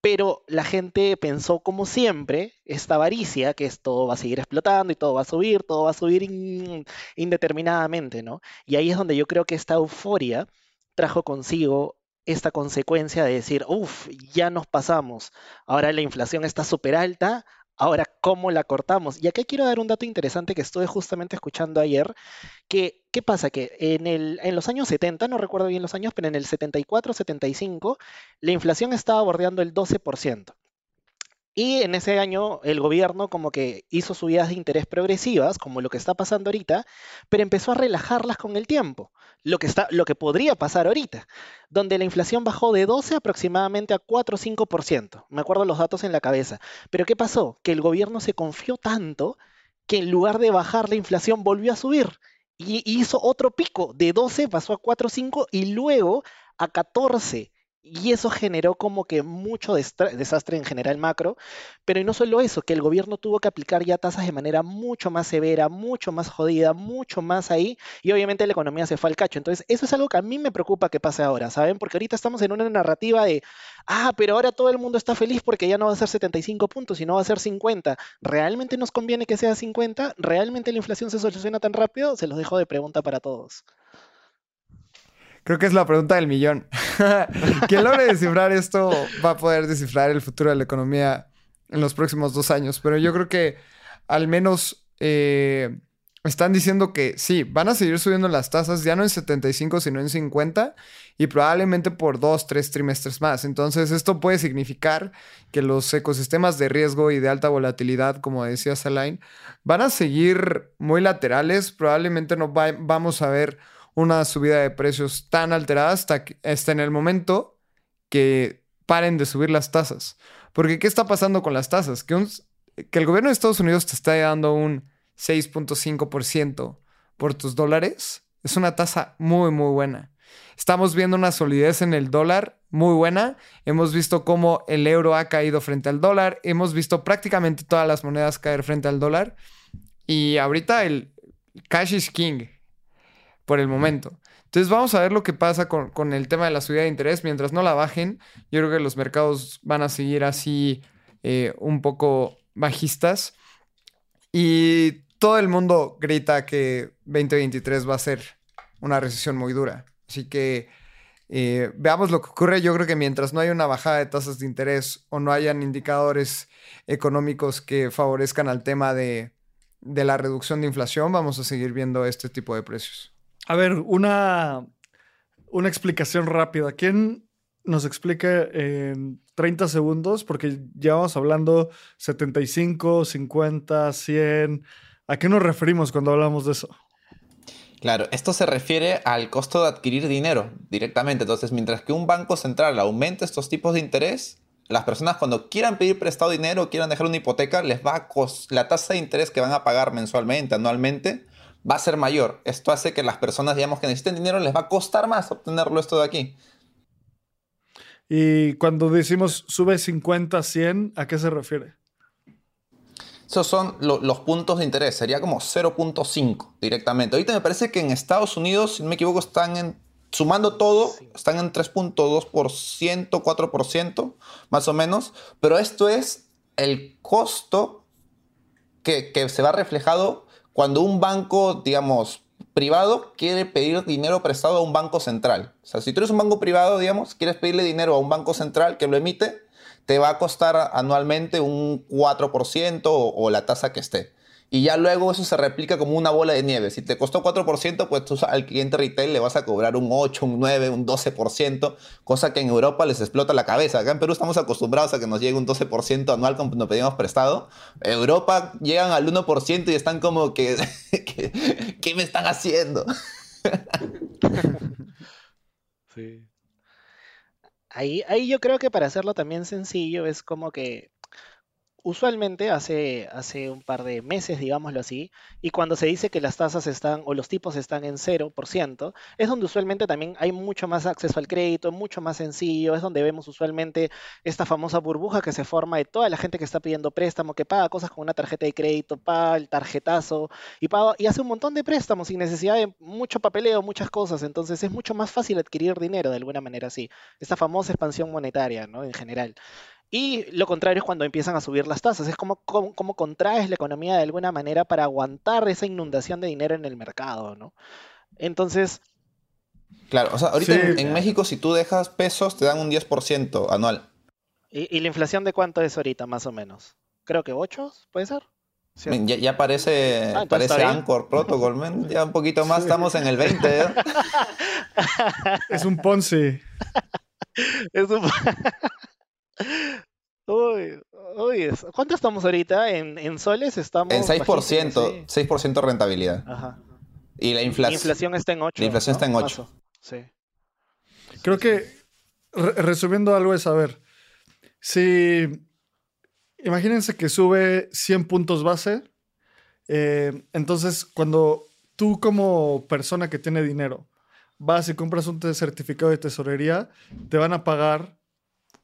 pero la gente pensó como siempre, esta avaricia, que es todo va a seguir explotando y todo va a subir, todo va a subir indeterminadamente, ¿no? Y ahí es donde yo creo que esta euforia trajo consigo esta consecuencia de decir, uff, ya nos pasamos, ahora la inflación está súper alta, ahora cómo la cortamos. Y aquí quiero dar un dato interesante que estuve justamente escuchando ayer, que, ¿qué pasa? Que en, el, en los años 70, no recuerdo bien los años, pero en el 74, 75, la inflación estaba bordeando el 12%. Y en ese año el gobierno como que hizo subidas de interés progresivas, como lo que está pasando ahorita, pero empezó a relajarlas con el tiempo, lo que, está, lo que podría pasar ahorita, donde la inflación bajó de 12 aproximadamente a 4 o 5%. Me acuerdo los datos en la cabeza. Pero ¿qué pasó? Que el gobierno se confió tanto que en lugar de bajar la inflación volvió a subir. Y hizo otro pico, de 12 pasó a 4 o 5 y luego a 14 y eso generó como que mucho desastre en general macro, pero y no solo eso, que el gobierno tuvo que aplicar ya tasas de manera mucho más severa, mucho más jodida, mucho más ahí, y obviamente la economía se fue al cacho. Entonces, eso es algo que a mí me preocupa que pase ahora, ¿saben? Porque ahorita estamos en una narrativa de, ah, pero ahora todo el mundo está feliz porque ya no va a ser 75 puntos, sino va a ser 50. ¿Realmente nos conviene que sea 50? ¿Realmente la inflación se soluciona tan rápido? Se los dejo de pregunta para todos. Creo que es la pregunta del millón. Quien logre descifrar esto va a poder descifrar el futuro de la economía en los próximos dos años. Pero yo creo que al menos eh, están diciendo que sí, van a seguir subiendo las tasas, ya no en 75, sino en 50, y probablemente por dos, tres trimestres más. Entonces, esto puede significar que los ecosistemas de riesgo y de alta volatilidad, como decía Salain, van a seguir muy laterales. Probablemente no vamos a ver una subida de precios tan alterada hasta, que, en el momento que paren de subir las tasas. Porque ¿qué está pasando con las tasas? Que, que el gobierno de Estados Unidos te está dando un 6.5% por tus dólares es una tasa muy, muy buena. Estamos viendo una solidez en el dólar muy buena. Hemos visto cómo el euro ha caído frente al dólar. Hemos visto prácticamente todas las monedas caer frente al dólar. Y ahorita el cash is king por el momento. Entonces vamos a ver lo que pasa con, el tema de la subida de interés. Mientras no la bajen, yo creo que los mercados van a seguir así eh, un poco bajistas. Y todo el mundo grita que 2023 va a ser una recesión muy dura. Así que eh, veamos lo que ocurre. Yo creo que mientras no haya una bajada de tasas de interés o no hayan indicadores económicos que favorezcan al tema de, de la reducción de inflación, vamos a seguir viendo este tipo de precios. A ver, una, una explicación rápida. ¿Quién nos explica en 30 segundos? Porque ya vamos hablando 75, 50, 100. ¿A qué nos referimos cuando hablamos de eso? Claro, esto se refiere al costo de adquirir dinero directamente. Entonces, mientras que un banco central aumente estos tipos de interés, las personas cuando quieran pedir prestado dinero o quieran dejar una hipoteca, les va a la tasa de interés que van a pagar mensualmente, anualmente, va a ser mayor. Esto hace que las personas, digamos, que necesiten dinero, les va a costar más obtenerlo esto de aquí. Y cuando decimos sube 50, 100, ¿a qué se refiere? Esos son los puntos de interés, sería como 0.5 directamente. Ahorita me parece que en Estados Unidos, si no me equivoco, están en, sumando todo, están en 3.2%, 4%, más o menos. Pero esto es el costo que, que se va reflejado cuando un banco, digamos, privado quiere pedir dinero prestado a un banco central. O sea, si tú eres un banco privado, digamos, quieres pedirle dinero a un banco central que lo emite, te va a costar anualmente un 4% o, la tasa que esté. Y ya luego eso se replica como una bola de nieve. Si te costó 4%, pues tú al cliente retail le vas a cobrar un 8, un 9, un 12%, cosa que en Europa les explota la cabeza. Acá en Perú estamos acostumbrados a que nos llegue un 12% anual cuando pedimos prestado. En Europa llegan al 1% y están como que, ¿qué me están haciendo? sí. Ahí, ahí yo creo que para hacerlo también sencillo es como que usualmente hace, hace un par de meses, digámoslo así, y cuando se dice que las tasas están o los tipos están en 0%, es donde usualmente también hay mucho más acceso al crédito, mucho más sencillo, es donde vemos usualmente esta famosa burbuja que se forma de toda la gente que está pidiendo préstamo, que paga cosas con una tarjeta de crédito, paga el tarjetazo y, paga, y hace un montón de préstamos sin necesidad de mucho papeleo, muchas cosas, entonces es mucho más fácil adquirir dinero de alguna manera así, esta famosa expansión monetaria, ¿no? En general. Y lo contrario es cuando empiezan a subir las tasas. Es como, como, contraes la economía de alguna manera para aguantar esa inundación de dinero en el mercado, ¿no? Entonces... Claro, o sea, ahorita en, México si tú dejas pesos te dan un 10% anual. ¿Y, la inflación de cuánto es ahorita, más o menos? Creo que 8, ¿puede ser? Ya, ya, parece, ah, parece Anchor Protocol, Ya un poquito más estamos en el 20. ¿eh? es un Ponzi. es un... Uy, uy, ¿cuánto estamos ahorita? En, soles estamos. En 6%, 6% rentabilidad. Ajá. Y la inflación. inflación está en 8. La inflación está en 8. Sí. Creo que, resumiendo algo es, a ver, si. Imagínense que sube 100 puntos base. Eh, entonces, cuando tú, como persona que tiene dinero, vas y compras un certificado de tesorería, te van a pagar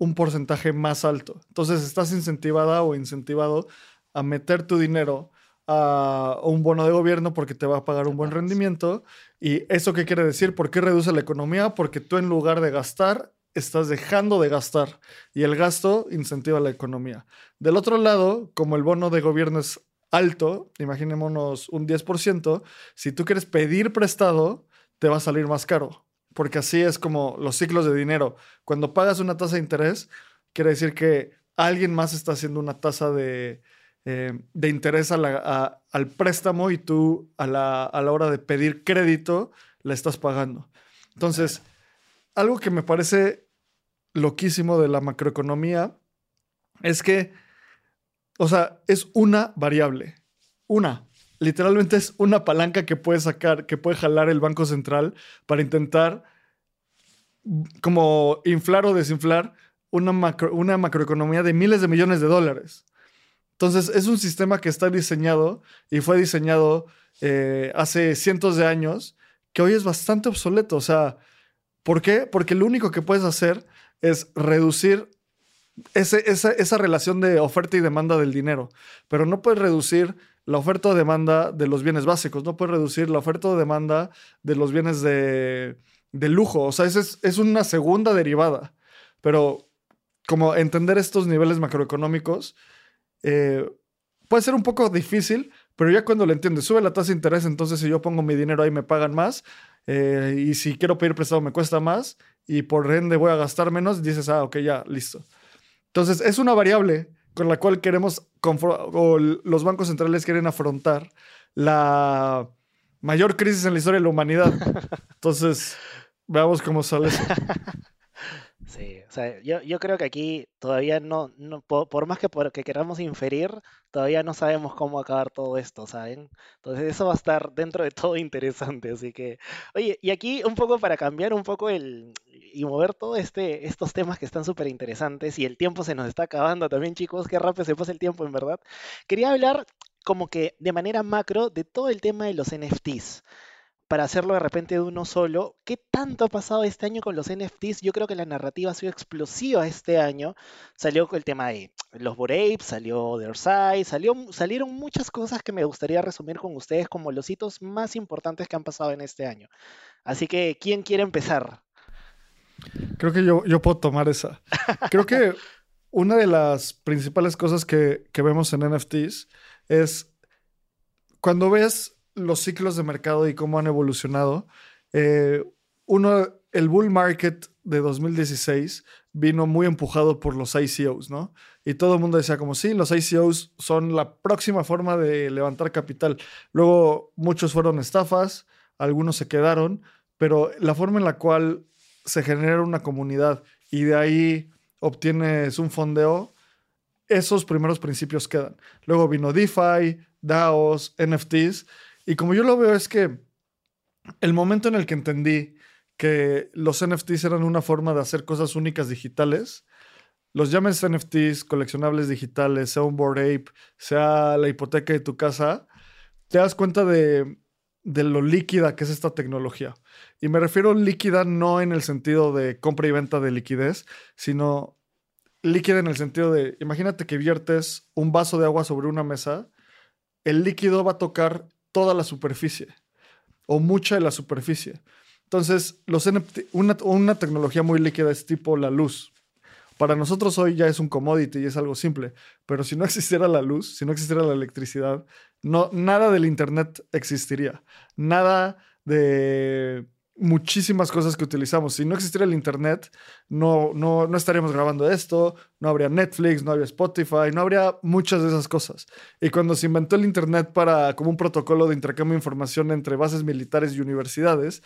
un porcentaje más alto. Entonces estás incentivada o incentivado a meter tu dinero a un bono de gobierno porque te va a pagar un buen rendimiento. ¿Y eso qué quiere decir? ¿Por qué reduce la economía? Porque tú en lugar de gastar, estás dejando de gastar y el gasto incentiva la economía. Del otro lado, como el bono de gobierno es alto, imaginémonos un 10%, si tú quieres pedir prestado, te va a salir más caro porque así es como los ciclos de dinero. Cuando pagas una tasa de interés, quiere decir que alguien más está haciendo una tasa de, eh, interés al préstamo y tú a la, a la hora de pedir crédito la estás pagando. Entonces, algo que me parece loquísimo de la macroeconomía es que, o sea, es una variable, una literalmente es una palanca que puede sacar, que puede jalar el Banco Central para intentar como inflar o desinflar una, una macroeconomía de miles de millones de dólares. Entonces, es un sistema que está diseñado y fue diseñado eh, hace cientos de años, que hoy es bastante obsoleto. O sea, ¿por qué? Porque lo único que puedes hacer es reducir ese, esa, esa relación de oferta y demanda del dinero, pero no puedes reducir la oferta o demanda de los bienes básicos, no puede reducir la oferta o demanda de los bienes de, lujo. O sea, es, es una segunda derivada. Pero como entender estos niveles macroeconómicos eh, puede ser un poco difícil, pero ya cuando lo entiendes, sube la tasa de interés, entonces si yo pongo mi dinero ahí me pagan más, eh, y si quiero pedir prestado me cuesta más, y por ende voy a gastar menos, dices, ah, ok, ya, listo. Entonces es una variable con la cual queremos, o los bancos centrales quieren afrontar la mayor crisis en la historia de la humanidad. Entonces, veamos cómo sale eso. Sí, o sea, yo, yo creo que aquí todavía no, no por, más que, por, que queramos inferir, todavía no sabemos cómo acabar todo esto, ¿saben? Entonces eso va a estar dentro de todo interesante, así que, oye, y aquí un poco para cambiar un poco el y mover todo este, estos temas que están súper interesantes y el tiempo se nos está acabando también, chicos, qué rápido se pasa el tiempo, en verdad. Quería hablar como que de manera macro de todo el tema de los NFTs para hacerlo de repente de uno solo. ¿Qué tanto ha pasado este año con los NFTs? Yo creo que la narrativa ha sido explosiva este año. Salió el tema de los Bored salió The Side, salió, salieron muchas cosas que me gustaría resumir con ustedes como los hitos más importantes que han pasado en este año. Así que, ¿quién quiere empezar? Creo que yo, yo puedo tomar esa. Creo que una de las principales cosas que, que vemos en NFTs es cuando ves los ciclos de mercado y cómo han evolucionado. Eh, uno, el bull market de 2016 vino muy empujado por los ICOs, ¿no? Y todo el mundo decía como, sí, los ICOs son la próxima forma de levantar capital. Luego muchos fueron estafas, algunos se quedaron, pero la forma en la cual se genera una comunidad y de ahí obtienes un fondeo, esos primeros principios quedan. Luego vino DeFi, DAOs, NFTs, y como yo lo veo es que el momento en el que entendí que los NFTs eran una forma de hacer cosas únicas digitales, los llames NFTs, coleccionables digitales, sea un board ape, sea la hipoteca de tu casa, te das cuenta de, de lo líquida que es esta tecnología. Y me refiero líquida no en el sentido de compra y venta de liquidez, sino líquida en el sentido de, imagínate que viertes un vaso de agua sobre una mesa, el líquido va a tocar toda la superficie o mucha de la superficie. Entonces, los una, una tecnología muy líquida es tipo la luz. Para nosotros hoy ya es un commodity y es algo simple, pero si no existiera la luz, si no existiera la electricidad, no, nada del Internet existiría. Nada de muchísimas cosas que utilizamos. Si no existiera el Internet, no, no, no estaríamos grabando esto, no habría Netflix, no habría Spotify, no habría muchas de esas cosas. Y cuando se inventó el Internet para, como un protocolo de intercambio de información entre bases militares y universidades,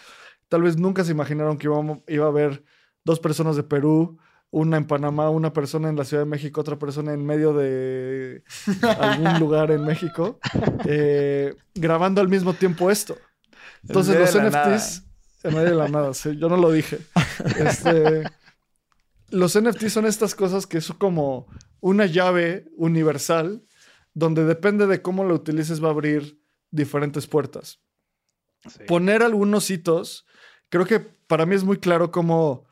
tal vez nunca se imaginaron que iba, iba a haber dos personas de Perú, una en Panamá, una persona en la Ciudad de México, otra persona en medio de algún lugar en México, eh, grabando al mismo tiempo esto. Entonces los NFTs en medio de la nada, sí, yo no lo dije. Este, los NFTs son estas cosas que es como una llave universal donde depende de cómo lo utilices va a abrir diferentes puertas. Poner algunos hitos, creo que para mí es muy claro como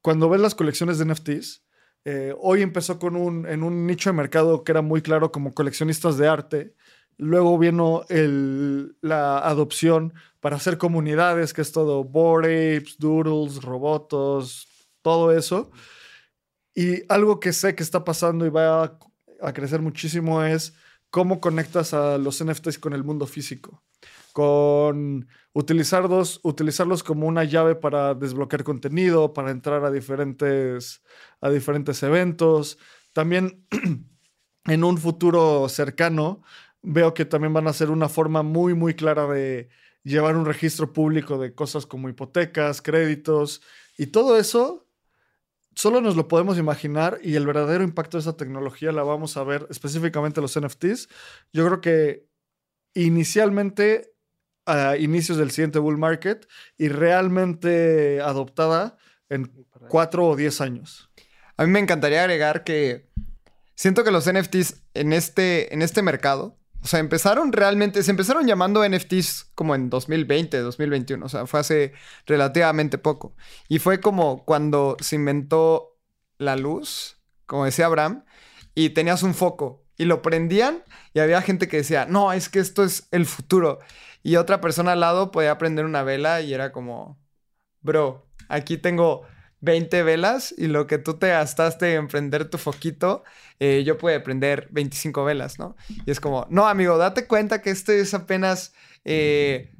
cuando ves las colecciones de NFTs, eh, hoy empezó con un, en un nicho de mercado que era muy claro como coleccionistas de arte, Luego vino la adopción para hacer comunidades, que es todo board apes, doodles, robotos, todo eso. Y algo que sé que está pasando y va a, a crecer muchísimo es cómo conectas a los NFTs con el mundo físico. Con utilizarlos, utilizarlos como una llave para desbloquear contenido, para entrar a diferentes, a diferentes eventos. También en un futuro cercano veo que también van a ser una forma muy, muy clara de llevar un registro público de cosas como hipotecas, créditos y todo eso. Solo nos lo podemos imaginar y el verdadero impacto de esa tecnología la vamos a ver específicamente los NFTs. Yo creo que inicialmente a inicios del siguiente bull market y realmente adoptada en cuatro o diez años. A mí me encantaría agregar que siento que los NFTs en este, en este mercado o sea, empezaron realmente, se empezaron llamando NFTs como en 2020, 2021, o sea, fue hace relativamente poco. Y fue como cuando se inventó la luz, como decía Abraham, y tenías un foco y lo prendían y había gente que decía, no, es que esto es el futuro. Y otra persona al lado podía prender una vela y era como, bro, aquí tengo 20 velas y lo que tú te gastaste en prender tu foquito, eh, yo pude prender 25 velas, ¿no? Y es como, no, amigo, date cuenta que este es apenas eh,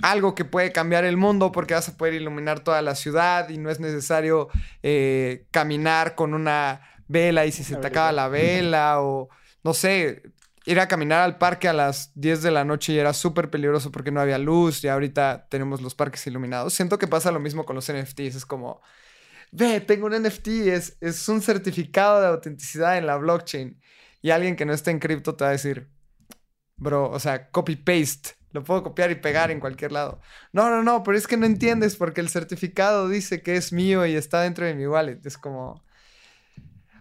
algo que puede cambiar el mundo porque vas a poder iluminar toda la ciudad y no es necesario eh, caminar con una vela y si se te acaba la vela o no sé, ir a caminar al parque a las 10 de la noche y era súper peligroso porque no había luz y ahorita tenemos los parques iluminados. Siento que pasa lo mismo con los NFTs, es como, ve, tengo un NFT, es, es un certificado de autenticidad en la blockchain y alguien que no esté en cripto te va a decir, bro, o sea, copy-paste. Lo puedo copiar y pegar en cualquier lado. No, no, no, pero es que no entiendes porque el certificado dice que es mío y está dentro de mi wallet. Es como...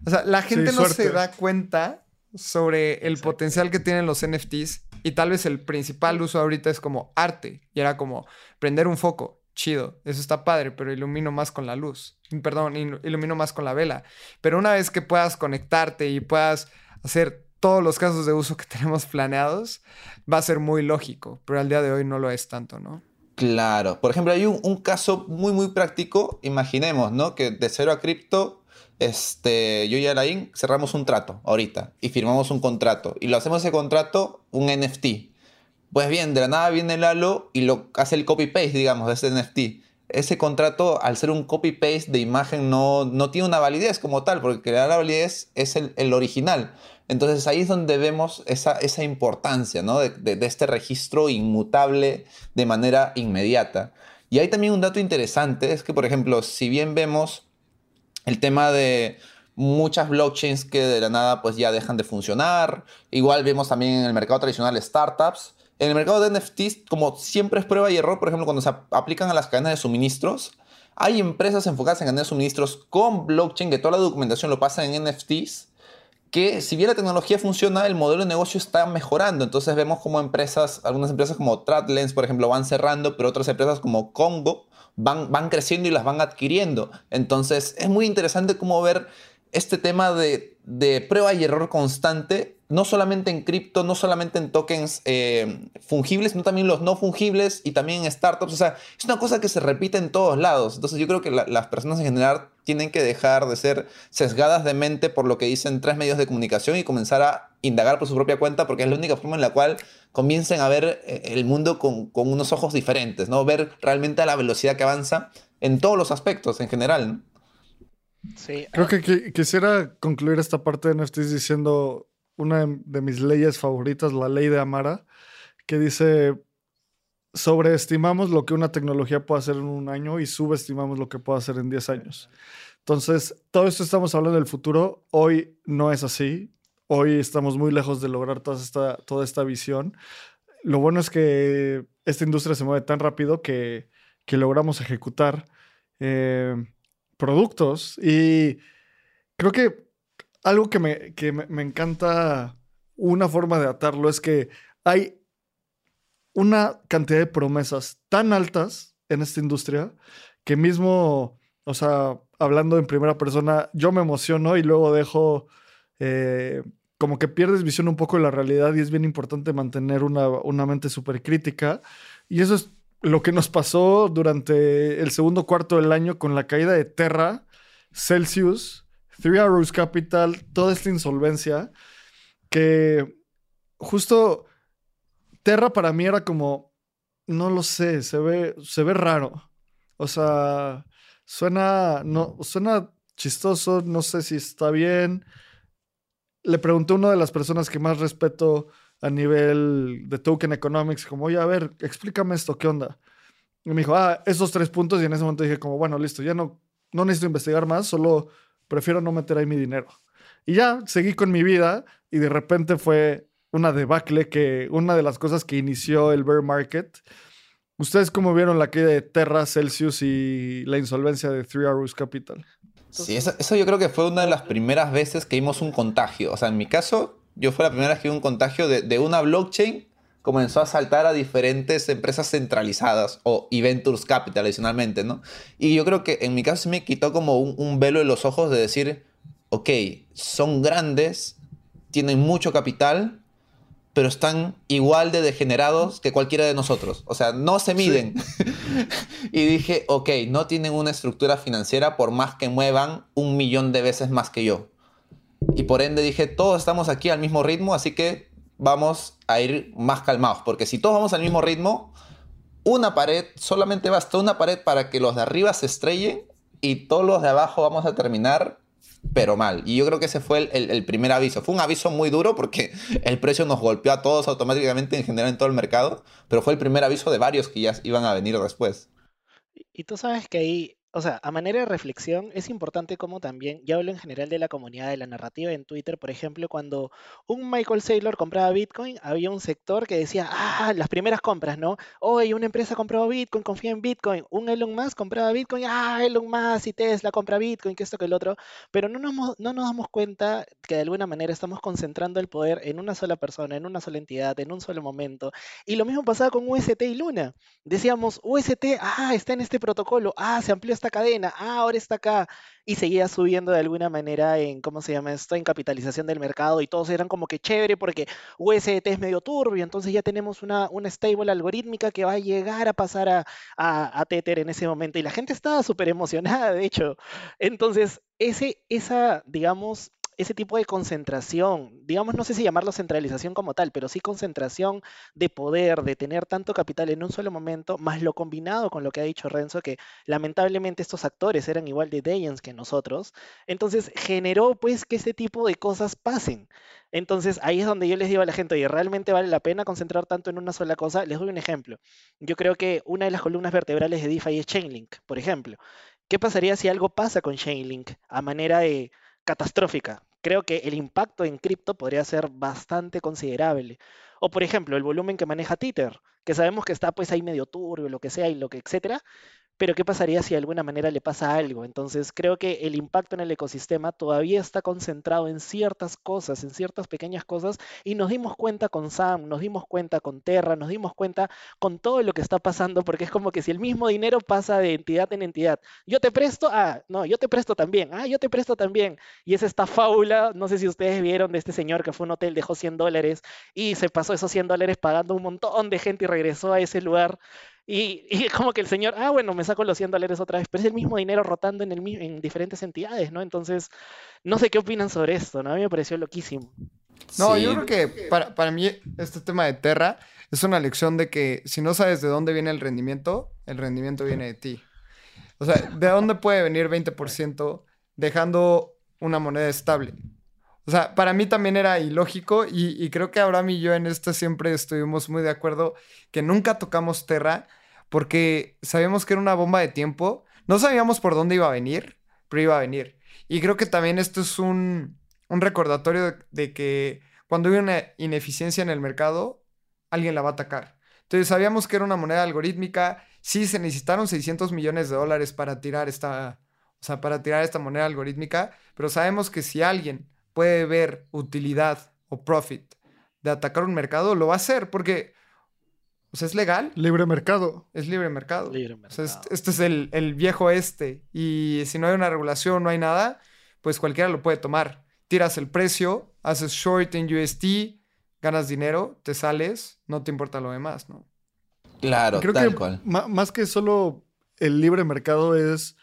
O sea, la gente no se da cuenta sobre el potencial que tienen los NFTs y tal vez el principal uso ahorita es como arte y era como prender un foco, chido, eso está padre, pero ilumino más con la luz, perdón, ilumino más con la vela. Pero una vez que puedas conectarte y puedas hacer todos los casos de uso que tenemos planeados, va a ser muy lógico, pero al día de hoy no lo es tanto, ¿no? Claro, por ejemplo, hay un, caso muy, muy práctico, imaginemos, ¿no? Que de cero a cripto este, yo y Alain cerramos un trato ahorita y firmamos un contrato y lo hacemos ese contrato un NFT. Pues bien, de la nada viene Lalo y lo hace el copy-paste, digamos, de ese NFT. Ese contrato, al ser un copy-paste de imagen, no, no tiene una validez como tal, porque la validez es el, original. Entonces ahí es donde vemos esa, esa importancia ¿no? de, de este registro inmutable de manera inmediata. Y hay también un dato interesante, es que, por ejemplo, si bien vemos el tema de muchas blockchains que de la nada pues ya dejan de funcionar. Igual vemos también en el mercado tradicional startups. En el mercado de NFTs, como siempre es prueba y error, por ejemplo, cuando se aplican a las cadenas de suministros, hay empresas enfocadas en cadenas de suministros con blockchain, que toda la documentación lo pasa en NFTs, que si bien la tecnología funciona, el modelo de negocio está mejorando. Entonces vemos como empresas, algunas empresas como Tradlens, por ejemplo, van cerrando, pero otras empresas como Congo van, van creciendo y las van adquiriendo. Entonces es muy interesante cómo ver este tema de, de prueba y error constante no solamente en cripto, no solamente en tokens eh, fungibles, sino también los no fungibles y también en startups. O sea, es una cosa que se repite en todos lados. Entonces yo creo que las personas en general tienen que dejar de ser sesgadas de mente por lo que dicen tres medios de comunicación y comenzar a indagar por su propia cuenta, porque es la única forma en la cual comiencen a ver eh, el mundo con, con unos ojos diferentes, ¿no? Ver realmente a la velocidad que avanza en todos los aspectos en general, Sí. Creo que, quisiera concluir esta parte de NFTs diciendo una de mis leyes favoritas, la ley de Amara, que dice, sobreestimamos lo que una tecnología puede hacer en un año y subestimamos lo que puede hacer en 10 años. Entonces, todo esto estamos hablando del futuro, hoy no es así, hoy estamos muy lejos de lograr toda esta, toda esta visión. Lo bueno es que esta industria se mueve tan rápido que, que logramos ejecutar eh, productos y creo que algo que, me, me, encanta, una forma de atarlo es que hay una cantidad de promesas tan altas en esta industria que mismo, o sea, hablando en primera persona, yo me emociono y luego dejo eh, como que pierdes visión un poco de la realidad y es bien importante mantener una, una mente súper crítica. Y eso es lo que nos pasó durante el segundo cuarto del año con la caída de Terra, Celsius Three Arrows Capital, toda esta insolvencia, que justo Terra para mí era como, no lo sé, se ve, se ve raro. O sea, suena, no, suena chistoso, no sé si está bien. Le pregunté a una de las personas que más respeto a nivel de token economics, como, oye, a ver, explícame esto, ¿qué onda? Y me dijo, ah, esos tres puntos, y en ese momento dije, como, bueno, listo, ya no, no necesito investigar más, solo prefiero no meter ahí mi dinero. Y ya seguí con mi vida y de repente fue una debacle que una de las cosas que inició el bear market. ¿Ustedes cómo vieron la caída de Terra, Celsius y la insolvencia de Three Arrows Capital? Sí, eso, yo creo que fue una de las primeras veces que vimos un contagio. O sea, en mi caso, yo fue la primera que vi un contagio de una blockchain comenzó a saltar a diferentes empresas centralizadas o Ventures Capital adicionalmente, ¿no? Y yo creo que en mi caso me quitó como un, velo de los ojos de decir, ok, son grandes, tienen mucho capital, pero están igual de degenerados que cualquiera de nosotros. O sea, no se miden. y dije, ok, no tienen una estructura financiera por más que muevan un millón de veces más que yo. Y por ende dije, todos estamos aquí al mismo ritmo, así que vamos a ir más calmados. Porque si todos vamos al mismo ritmo, una pared, solamente basta una pared para que los de arriba se estrellen y todos los de abajo vamos a terminar pero mal. Y yo creo que ese fue el, primer aviso. Fue un aviso muy duro porque el precio nos golpeó a todos automáticamente en general en todo el mercado, pero fue el primer aviso de varios que ya iban a venir después. Y tú sabes que ahí o sea, a manera de reflexión, es importante como también, ya hablo en general de la comunidad, de la narrativa en Twitter, por ejemplo, cuando un Michael Saylor compraba Bitcoin, había un sector que decía, ah, las primeras compras, ¿no? Hoy una empresa compró Bitcoin, confía en Bitcoin, un Elon Musk compraba Bitcoin, ah, Elon Musk y Tesla compra Bitcoin, que esto, que el otro, pero no nos, no nos damos cuenta que de alguna manera estamos concentrando el poder en una sola persona, en una sola entidad, en un solo momento. Y lo mismo pasaba con UST y Luna. Decíamos, UST, ah, está en este protocolo, ah, se amplió esta cadena, ah, ahora está acá, y seguía subiendo de alguna manera en, ¿cómo se llama esto? En capitalización del mercado, y todos eran como que chévere porque USDT es medio turbio, entonces ya tenemos una, una stable algorítmica que va a llegar a pasar a, a, a Tether en ese momento, y la gente estaba súper emocionada, de hecho. Entonces, ese, esa, digamos, ese tipo de concentración, digamos, no sé si llamarlo centralización como tal, pero sí concentración de poder, de tener tanto capital en un solo momento, más lo combinado con lo que ha dicho Renzo, que lamentablemente estos actores eran igual de Dayans que nosotros, entonces generó pues que ese tipo de cosas pasen. Entonces ahí es donde yo les digo a la gente, oye, ¿realmente vale la pena concentrar tanto en una sola cosa? Les doy un ejemplo. Yo creo que una de las columnas vertebrales de DeFi es Chainlink, por ejemplo. ¿Qué pasaría si algo pasa con Chainlink a manera de catastrófica? Creo que el impacto en cripto podría ser bastante considerable. O por ejemplo, el volumen que maneja Tether, que sabemos que está pues ahí medio turbio, lo que sea y lo que etcétera, pero ¿qué pasaría si de alguna manera le pasa algo? Entonces creo que el impacto en el ecosistema todavía está concentrado en ciertas cosas, en ciertas pequeñas cosas, y nos dimos cuenta con Sam, nos dimos cuenta con Terra, nos dimos cuenta con todo lo que está pasando, porque es como que si el mismo dinero pasa de entidad en entidad, yo te presto, ah, no, yo te presto también, ah, yo te presto también, y es esta fábula, no sé si ustedes vieron de este señor que fue a un hotel, dejó 100 dólares y se pasó esos 100 dólares pagando un montón de gente y regresó a ese lugar y, y, como que el señor, ah, bueno, me saco los 100 dólares otra vez, pero es el mismo dinero rotando en, el, en diferentes entidades, ¿no? Entonces, no sé qué opinan sobre esto, ¿no? A mí me pareció loquísimo. No, yo creo que para, para mí este tema de Terra es una lección de que si no sabes de dónde viene el rendimiento, el rendimiento viene de ti. O sea, ¿de dónde puede venir 20% dejando una moneda estable? O sea, para mí también era ilógico y, y, creo que Abraham y yo en esto siempre estuvimos muy de acuerdo que nunca tocamos Terra porque sabíamos que era una bomba de tiempo. No sabíamos por dónde iba a venir, pero iba a venir. Y creo que también esto es un, un recordatorio de, que cuando hay una ineficiencia en el mercado, alguien la va a atacar. Entonces sabíamos que era una moneda algorítmica. Sí, se necesitaron 600 millones de dólares para tirar esta, o sea, para tirar esta moneda algorítmica, pero sabemos que si alguien puede ver utilidad o profit de atacar un mercado, lo va a hacer, porque o sea, es legal. Libre mercado. Es libre mercado. Libre mercado. O sea, este, es el, el, viejo este. Y si no hay una regulación, no hay nada, pues cualquiera lo puede tomar. Tiras el precio, haces short en UST, ganas dinero, te sales, no te importa lo demás, ¿no? Claro, Creo tal cual. Más que solo el libre mercado es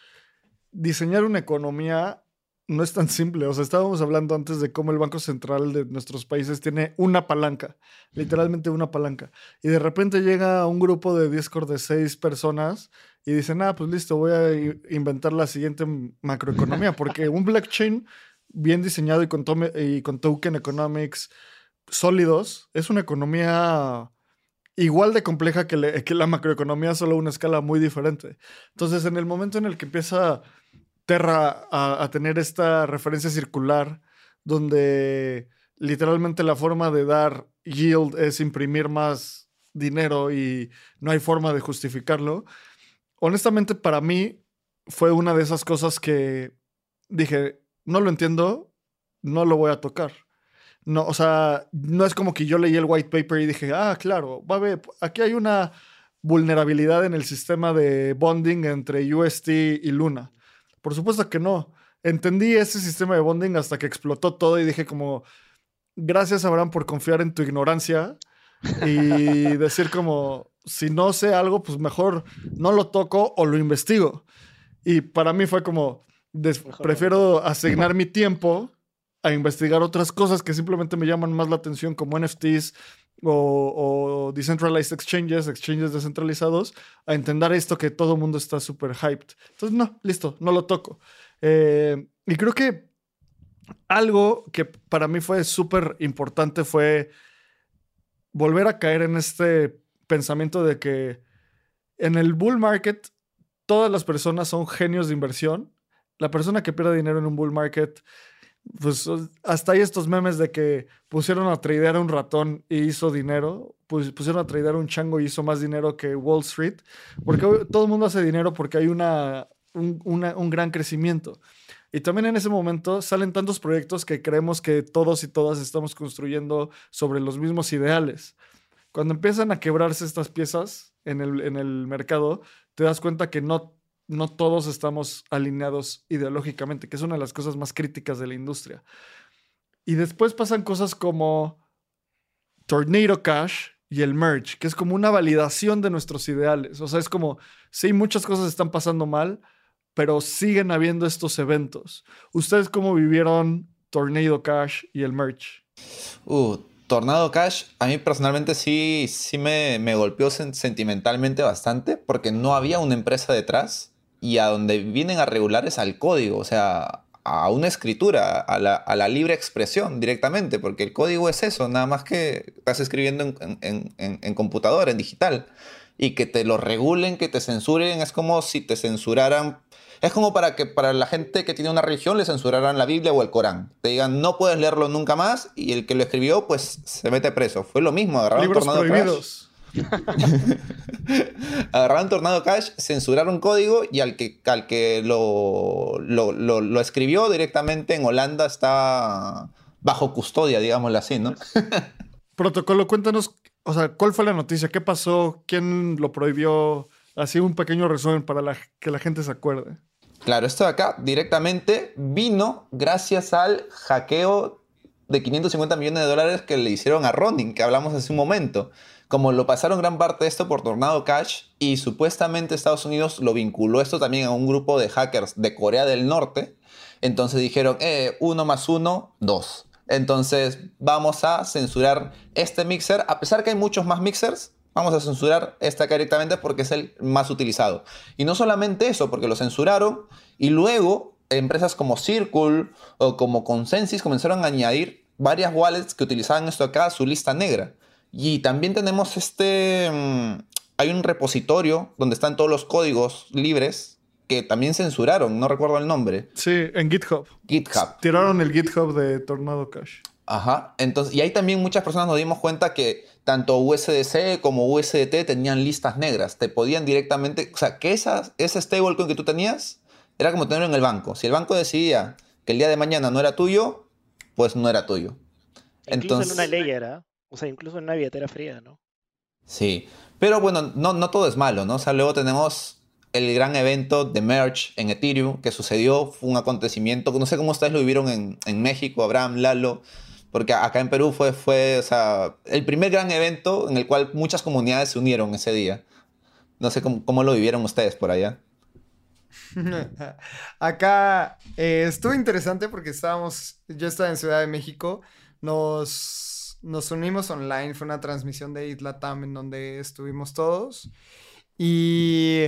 diseñar una economía no es tan simple. O sea, estábamos hablando antes de cómo el Banco Central de nuestros países tiene una palanca, literalmente una palanca. Y de repente llega un grupo de Discord de seis personas y dicen, ah, pues listo, voy a inventar la siguiente macroeconomía, porque un blockchain bien diseñado y con, y con token economics sólidos es una economía igual de compleja que, que la macroeconomía, solo a una escala muy diferente. Entonces, en el momento en el que empieza Terra a, tener esta referencia circular donde literalmente la forma de dar yield es imprimir más dinero y no hay forma de justificarlo. Honestamente, para mí fue una de esas cosas que dije, no lo entiendo, no lo voy a tocar. No, o sea, no es como que yo leí el white paper y dije, ah, claro, va a ver, aquí hay una vulnerabilidad en el sistema de bonding entre UST y Luna. Por supuesto que no. Entendí ese sistema de bonding hasta que explotó todo y dije como, gracias Abraham por confiar en tu ignorancia y decir como, si no sé algo, pues mejor no lo toco o lo investigo. Y para mí fue como, prefiero asignar mi tiempo a investigar otras cosas que simplemente me llaman más la atención como NFTs o, decentralized exchanges, exchanges descentralizados, a entender esto que todo el mundo está súper hyped. Entonces, no, listo, no lo toco. Eh, y creo que algo que para mí fue súper importante fue volver a caer en este pensamiento de que en el bull market todas las personas son genios de inversión. La persona que pierde dinero en un bull market pues hasta hay estos memes de que pusieron a tradear a un ratón y hizo dinero, pues pusieron a tradear a un chango y hizo más dinero que Wall Street, porque todo el mundo hace dinero porque hay una, un, un gran crecimiento. Y también en ese momento salen tantos proyectos que creemos que todos y todas estamos construyendo sobre los mismos ideales. Cuando empiezan a quebrarse estas piezas en el, en el mercado, te das cuenta que no no todos estamos alineados ideológicamente, que es una de las cosas más críticas de la industria. Y después pasan cosas como Tornado Cash y el merge, que es como una validación de nuestros ideales. O sea, es como, sí, muchas cosas están pasando mal, pero siguen habiendo estos eventos. ¿Ustedes cómo vivieron Tornado Cash y el merge? Uh, Tornado Cash, a mí personalmente sí, sí me, me golpeó sentimentalmente bastante porque no había una empresa detrás y a donde vienen a regular es al código, o sea, a una escritura, a la, libre expresión directamente, porque el código es eso, nada más que estás escribiendo en, en, computadora, en digital, y que te lo regulen, que te censuren, es como si te censuraran, es como para que para la gente que tiene una religión le censuraran la Biblia o el Corán, te digan no puedes leerlo nunca más y el que lo escribió pues se mete preso, fue lo mismo, agarraron Libros prohibidos. Agarraron Tornado Cash, censuraron código y al que, al que lo, lo, escribió directamente en Holanda está bajo custodia, digámoslo así, ¿no? Protocolo, cuéntanos, o sea, ¿cuál fue la noticia? ¿Qué pasó? ¿Quién lo prohibió? Así un pequeño resumen para que la gente se acuerde. Claro, esto de acá directamente vino gracias al hackeo de 550 millones de dólares que le hicieron a Ronin, que hablamos hace un momento. Como lo pasaron gran parte de esto por Tornado Cash y supuestamente Estados Unidos lo vinculó esto también a un grupo de hackers de Corea del Norte, entonces dijeron, eh, uno más uno, dos. Entonces vamos a censurar este mixer, a pesar que hay muchos más mixers, vamos a censurar este acá directamente porque es el más utilizado. Y no solamente eso, porque lo censuraron y luego empresas como Circle o como Consensus comenzaron a añadir varias wallets que utilizaban esto acá a su lista negra. Y también tenemos este... Mm, hay un repositorio donde están todos los códigos libres que también censuraron, no recuerdo el nombre. Sí, en GitHub. GitHub. Tiraron el GitHub de Tornado Cash. Ajá. Entonces, y ahí también muchas personas nos dimos cuenta que tanto USDC como USDT tenían listas negras. Te podían directamente, o sea, que esa, ese stablecoin que tú tenías era como tenerlo en el banco. Si el banco decidía que el día de mañana no era tuyo, pues no era tuyo. Incluso Entonces, en una ley era. O sea, incluso en una billetera fría, ¿no? Sí, pero bueno, no, no todo es malo, ¿no? O sea, luego tenemos el gran evento de Merge en Ethereum que sucedió, fue un acontecimiento, no sé cómo ustedes lo vivieron en, en México, Abraham, Lalo, porque acá en Perú fue, fue o sea, el primer gran evento en el cual muchas comunidades se unieron ese día. No sé cómo, cómo lo vivieron ustedes por allá. acá eh, estuvo interesante porque estábamos, yo estaba en Ciudad de México, nos nos unimos online, fue una transmisión de Isla Tam en donde estuvimos todos. Y,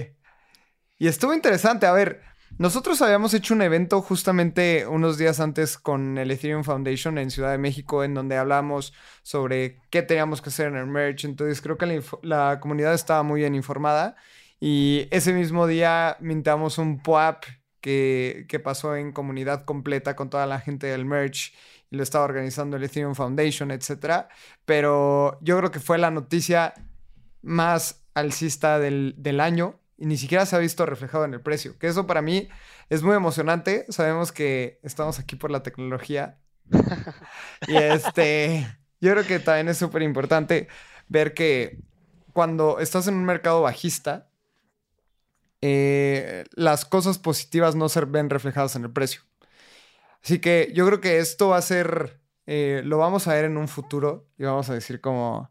y estuvo interesante. A ver, nosotros habíamos hecho un evento justamente unos días antes con el Ethereum Foundation en Ciudad de México, en donde hablamos sobre qué teníamos que hacer en el merch. Entonces creo que la, comunidad estaba muy bien informada. Y ese mismo día mintamos un POAP que, que pasó en comunidad completa con toda la gente del merch y lo estaba organizando el Ethereum Foundation, etc. Pero yo creo que fue la noticia más alcista del, año y ni siquiera se ha visto reflejado en el precio. Que eso para mí es muy emocionante. Sabemos que estamos aquí por la tecnología. y este, yo creo que también es súper importante ver que cuando estás en un mercado bajista, eh, las cosas positivas no se ven reflejadas en el precio. Así que yo creo que esto va a ser eh, lo vamos a ver en un futuro y vamos a decir como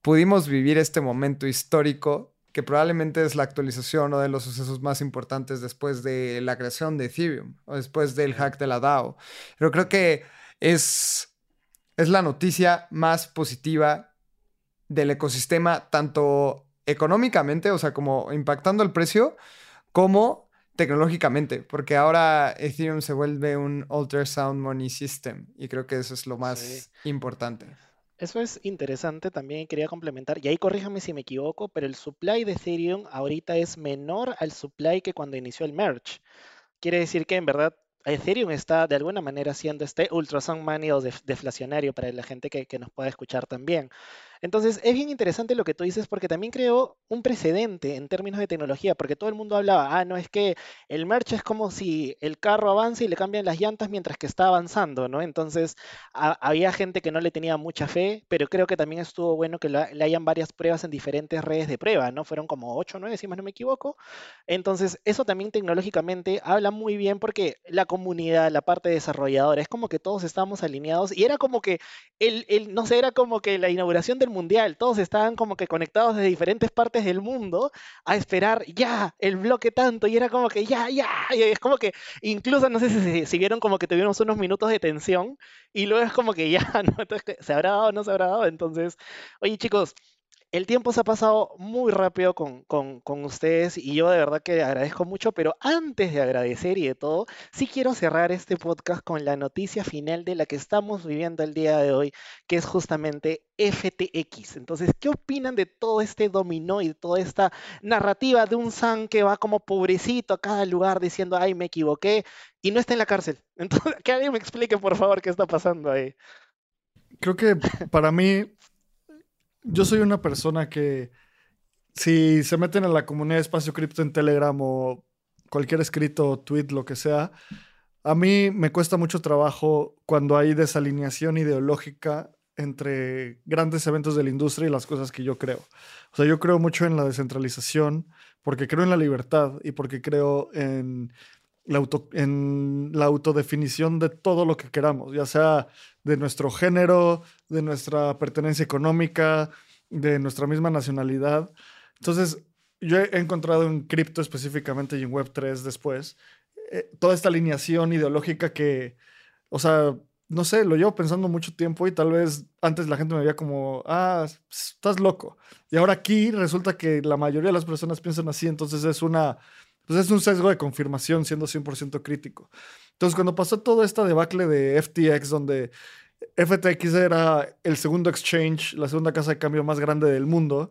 pudimos vivir este momento histórico que probablemente es la actualización o de los sucesos más importantes después de la creación de Ethereum o después del hack de la DAO. Pero creo que es, es la noticia más positiva del ecosistema, tanto económicamente, o sea, como impactando el precio, como tecnológicamente, porque ahora Ethereum se vuelve un ultrasound money system y creo que eso es lo más importante. Eso es interesante también, quería complementar, y ahí corríjame si me equivoco, pero el supply de Ethereum ahorita es menor al supply que cuando inició el merge. Quiere decir que en verdad Ethereum está de alguna manera haciendo este ultrasound money o deflacionario para la gente que, que nos pueda escuchar también. Entonces, es bien interesante lo que tú dices porque también creó un precedente en términos de tecnología, porque todo el mundo hablaba, ah, no, es que el merch es como si el carro avanza y le cambian las llantas mientras que está avanzando, ¿no? Entonces, había gente que no le tenía mucha fe, pero creo que también estuvo bueno que le hayan varias pruebas en diferentes redes de prueba, ¿no? Fueron como 8 o 9, si más no me equivoco. Entonces, eso también tecnológicamente habla muy bien porque la comunidad, la parte desarrolladora, es como que todos estábamos alineados y era como que, el, el no sé, era como que la inauguración del mundial. Todos estaban como que conectados de diferentes partes del mundo a esperar ya el bloque tanto y era como que ya, ya. Y es como que incluso no sé si, si vieron como que tuvimos unos minutos de tensión y luego es como que ya, ¿no? Entonces, ¿se habrá dado o no se habrá dado? Entonces, oye chicos, el tiempo se ha pasado muy rápido con, ustedes y yo de verdad que agradezco mucho, pero antes de agradecer y de todo, sí quiero cerrar este podcast con la noticia final de la que estamos viviendo el día de hoy, que es justamente FTX. Entonces, ¿qué opinan de todo este dominó y de toda esta narrativa de un San que va como pobrecito a cada lugar diciendo, ay, me equivoqué y no está en la cárcel? Entonces, que alguien me explique, por favor, qué está pasando ahí. Creo que para mí yo soy una persona que si se meten en la comunidad de Espacio Cripto en Telegram o cualquier escrito, tweet, lo que sea, a mí me cuesta mucho trabajo cuando hay desalineación ideológica entre grandes eventos de la industria y las cosas que yo creo. O sea, yo creo mucho en la descentralización porque creo en la libertad y porque creo en la, en la autodefinición de todo lo que queramos, ya sea de nuestro género, de nuestra pertenencia económica, de nuestra misma nacionalidad. Entonces, yo he encontrado en cripto específicamente y en Web3 después, eh, toda esta alineación ideológica que, o sea, no sé, lo llevo pensando mucho tiempo y tal vez antes la gente me veía como, ah, estás loco. Y ahora aquí resulta que la mayoría de las personas piensan así, entonces es una pues es un sesgo de confirmación siendo 100% crítico. Entonces, cuando pasó toda esta debacle de FTX, donde FTX era el segundo exchange, la segunda casa de cambio más grande del mundo,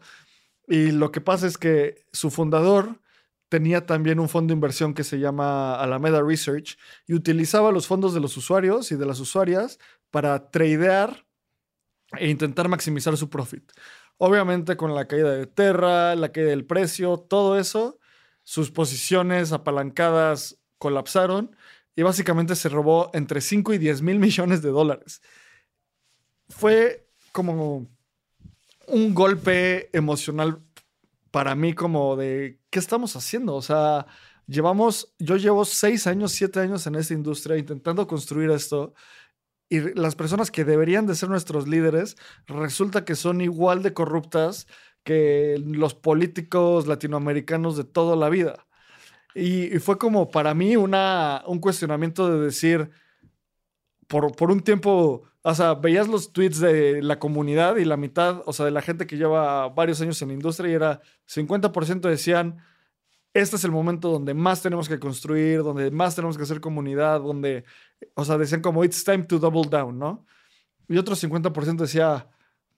y lo que pasa es que su fundador tenía también un fondo de inversión que se llama Alameda Research y utilizaba los fondos de los usuarios y de las usuarias para tradear e intentar maximizar su profit. Obviamente con la caída de Terra, la caída del precio, todo eso sus posiciones apalancadas colapsaron y básicamente se robó entre 5 y 10 mil millones de dólares. Fue como un golpe emocional para mí como de, ¿qué estamos haciendo? O sea, llevamos, yo llevo 6 años, 7 años en esta industria intentando construir esto y las personas que deberían de ser nuestros líderes resulta que son igual de corruptas que los políticos latinoamericanos de toda la vida. Y, fue como para mí una, un cuestionamiento de decir, por, por, un tiempo, o sea, veías los tweets de la comunidad y la mitad, o sea, de la gente que lleva varios años en la industria y era 50% decían, este es el momento donde más tenemos que construir, donde más tenemos que hacer comunidad, donde, o sea, decían como, it's time to double down, ¿no? Y otro 50% decía,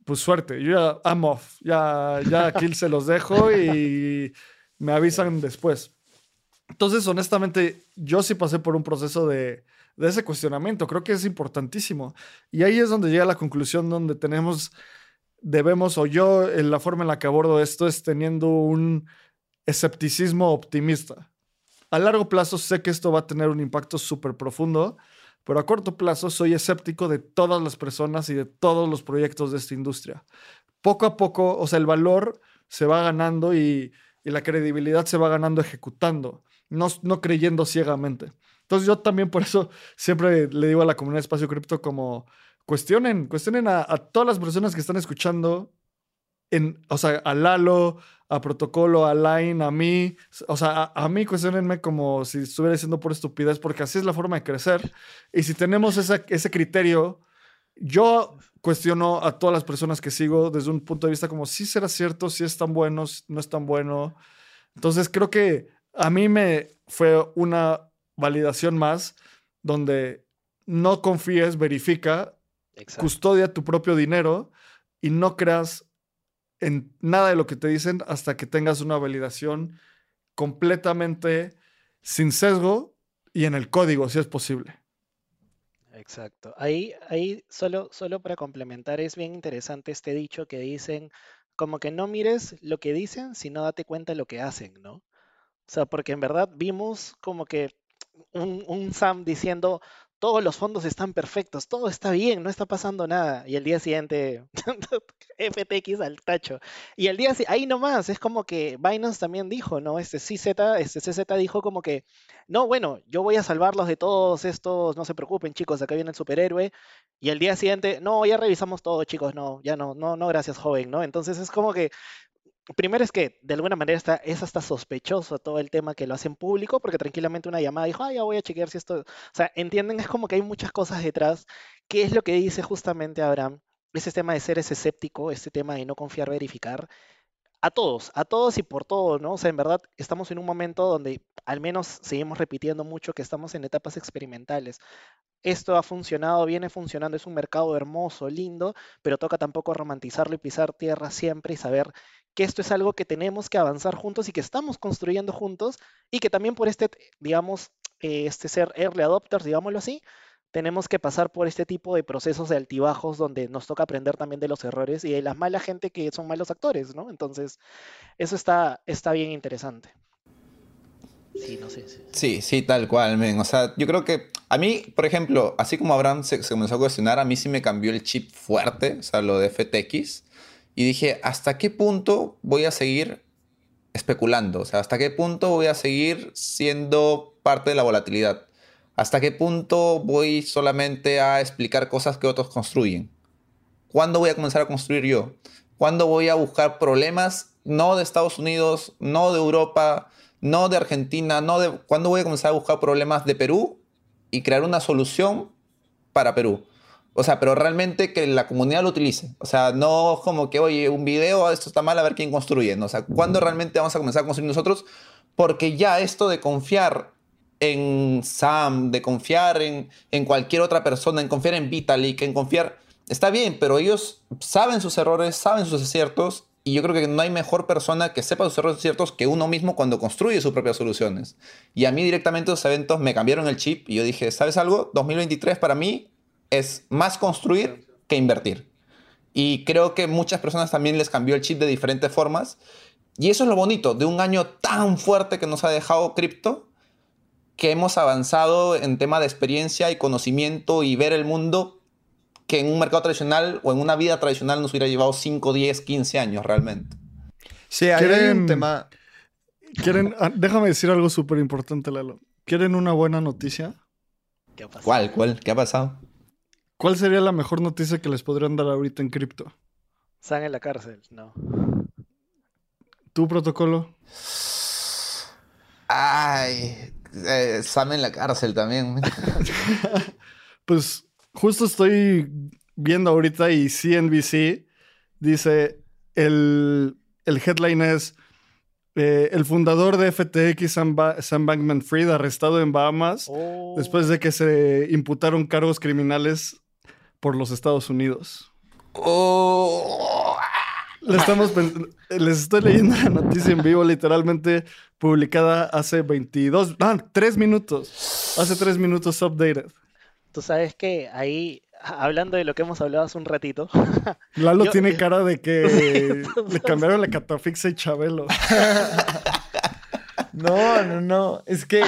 pues suerte, yo ya I'm off, ya, ya aquí se los dejo y me avisan después. Entonces, honestamente, yo sí pasé por un proceso de, de ese cuestionamiento, creo que es importantísimo. Y ahí es donde llega la conclusión donde tenemos, debemos, o yo, en la forma en la que abordo esto es teniendo un escepticismo optimista. A largo plazo sé que esto va a tener un impacto súper profundo pero a corto plazo soy escéptico de todas las personas y de todos los proyectos de esta industria. Poco a poco, o sea, el valor se va ganando y, la credibilidad se va ganando ejecutando, no, no creyendo ciegamente. Entonces yo también por eso siempre le digo a la comunidad de Espacio Cripto como cuestionen, cuestionen a, a todas las personas que están escuchando, en, o sea, a Lalo, a Protocolo, a Line, a mí, o sea, a, a mí cuestionenme como si estuviera diciendo por estupidez, porque así es la forma de crecer. Y si tenemos esa- ese criterio, yo cuestiono a todas las personas que sigo desde un punto de vista como si será cierto, si es tan bueno, si no es tan bueno. Entonces creo que a mí me fue una validación más donde no confíes, verifica, Exacto. custodia tu propio dinero y no creas en nada de lo que te dicen hasta que tengas una validación completamente sin sesgo y en el código, si es posible. Exacto. Ahí, ahí solo, solo para complementar, es bien interesante este dicho que dicen, como que no mires lo que dicen, sino date cuenta de lo que hacen, ¿no? O sea, porque en verdad vimos como que un, un Sam diciendo, todos los fondos están perfectos, todo está bien, no está pasando nada. Y el día siguiente, FTX al tacho. Y el día ahí nomás, es como que Binance también dijo, ¿no? Este CZ, este CZ dijo como que, no, bueno, yo voy a salvarlos de todos estos, no se preocupen, chicos, acá viene el superhéroe. Y el día siguiente, no, ya revisamos todo, chicos, no, ya no, no, no, gracias, joven, ¿no? Entonces es como que Primero es que de alguna manera está, es hasta sospechoso todo el tema que lo hacen público, porque tranquilamente una llamada dijo, ah, ya voy a chequear si esto. O sea, entienden, es como que hay muchas cosas detrás. ¿Qué es lo que dice justamente Abraham? Ese tema de ser ese escéptico, este tema de no confiar, verificar. A todos, a todos y por todo, ¿no? O sea, en verdad estamos en un momento donde al menos seguimos repitiendo mucho que estamos en etapas experimentales. Esto ha funcionado, viene funcionando, es un mercado hermoso, lindo, pero toca tampoco romantizarlo y pisar tierra siempre y saber que esto es algo que tenemos que avanzar juntos y que estamos construyendo juntos y que también por este, digamos, eh, este ser early adopters, digámoslo así, tenemos que pasar por este tipo de procesos de altibajos donde nos toca aprender también de los errores y de la mala gente que son malos actores, ¿no? Entonces, eso está, está bien interesante. Sí, no sé. sí. Sí, tal cual, men. O sea, yo creo que a mí, por ejemplo, así como Abraham se comenzó a cuestionar, a mí sí me cambió el chip fuerte, o sea, lo de FTX. Y dije, ¿hasta qué punto voy a seguir especulando? O sea, ¿hasta qué punto voy a seguir siendo parte de la volatilidad? ¿Hasta qué punto voy solamente a explicar cosas que otros construyen? ¿Cuándo voy a comenzar a construir yo? ¿Cuándo voy a buscar problemas no de Estados Unidos, no de Europa, no de Argentina, no de... ¿Cuándo voy a comenzar a buscar problemas de Perú y crear una solución para Perú? O sea, pero realmente que la comunidad lo utilice. O sea, no como que, oye, un video, esto está mal, a ver quién construye. ¿no? O sea, ¿cuándo realmente vamos a comenzar a construir nosotros? Porque ya esto de confiar en Sam, de confiar en, en cualquier otra persona, en confiar en Vitalik, en confiar... Está bien, pero ellos saben sus errores, saben sus aciertos y yo creo que no hay mejor persona que sepa sus errores y aciertos que uno mismo cuando construye sus propias soluciones. Y a mí directamente esos eventos me cambiaron el chip y yo dije, ¿sabes algo? 2023 para mí es más construir que invertir. Y creo que muchas personas también les cambió el chip de diferentes formas. Y eso es lo bonito de un año tan fuerte que nos ha dejado cripto, que hemos avanzado en tema de experiencia y conocimiento y ver el mundo que en un mercado tradicional o en una vida tradicional nos hubiera llevado 5, 10, 15 años realmente. Sí, hay ¿Quieren- un tema. ¿Quieren, ah, déjame decir algo súper importante, Lalo. ¿Quieren una buena noticia? ¿Qué ha pasado? ¿Cuál? ¿Cuál? ¿Qué ha pasado? ¿Cuál sería la mejor noticia que les podrían dar ahorita en cripto? Están en la cárcel, no. ¿Tu protocolo? Ay, eh, Sam en la cárcel también. Pues justo estoy viendo ahorita y CNBC dice, el, el headline es, eh, el fundador de FTX, Sam, Ba- Sam Bankman-Fried, arrestado en Bahamas Oh. después de que se imputaron cargos criminales por los Estados Unidos. Oh. Le estamos les estoy leyendo la noticia en vivo, literalmente publicada hace 22, ah, 3 minutos. Hace 3 minutos updated. Tú sabes que ahí, hablando de lo que hemos hablado hace un ratito, Lalo Yo- tiene cara de que le cambiaron la catafixia y Chabelo. No, no, no. Es que.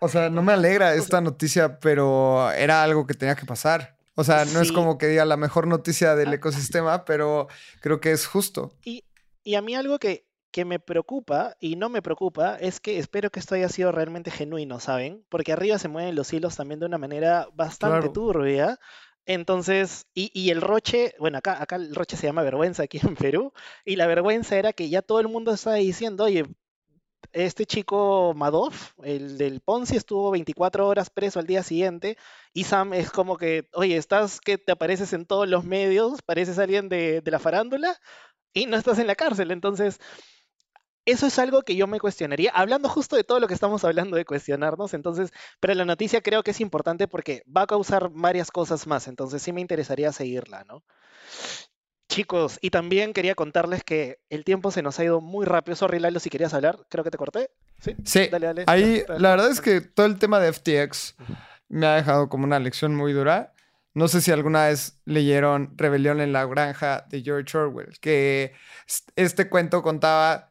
O sea, no me alegra esta noticia, pero era algo que tenía que pasar. O sea, no es como que diga la mejor noticia del ecosistema, pero creo que es justo. Y, y a mí algo que, que me preocupa y no me preocupa es que espero que esto haya sido realmente genuino, ¿saben? Porque arriba se mueven los hilos también de una manera bastante Claro. turbia. Entonces, y, y el roche, bueno, acá, acá el roche se llama vergüenza aquí en Perú, y la vergüenza era que ya todo el mundo estaba diciendo, oye, este chico Madoff, el del Ponzi, estuvo 24 horas preso al día siguiente, y Sam es como que, oye, estás que te apareces en todos los medios, pareces alguien de, la farándula, y no estás en la cárcel, entonces... Eso es algo que yo me cuestionaría, hablando justo de todo lo que estamos hablando de cuestionarnos, entonces, pero la noticia creo que es importante porque va a causar varias cosas más, entonces sí me interesaría seguirla, ¿no? Chicos, y también quería contarles que el tiempo se nos ha ido muy rápido. Sorry, Lalo, si querías hablar, creo que te corté. Sí, Sí, dale, dale. ahí ya, dale. la verdad es que todo el tema de FTX me ha dejado como una lección muy dura. No sé si alguna vez leyeron Rebelión en la Granja de George Orwell, que es- este cuento contaba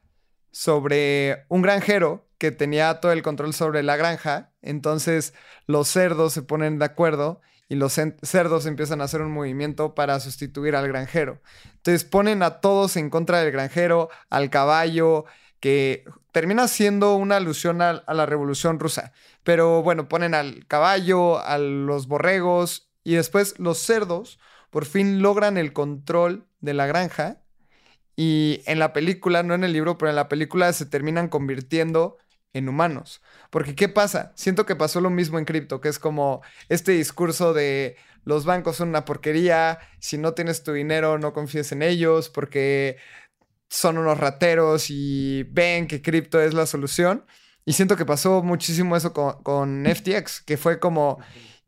sobre un granjero que tenía todo el control sobre la granja, entonces los cerdos se ponen de acuerdo y los cerdos empiezan a hacer un movimiento para sustituir al granjero. Entonces ponen a todos en contra del granjero, al caballo, que termina siendo una alusión a, a la revolución rusa. Pero bueno, ponen al caballo, a los borregos y después los cerdos por fin logran el control de la granja y en la película, no en el libro, pero en la película se terminan convirtiendo en humanos. Porque ¿qué pasa? Siento que pasó lo mismo en cripto, que es como este discurso de los bancos son una porquería, si no tienes tu dinero no confíes en ellos porque son unos rateros y ven que cripto es la solución. Y siento que pasó muchísimo eso con, con FTX, que fue como,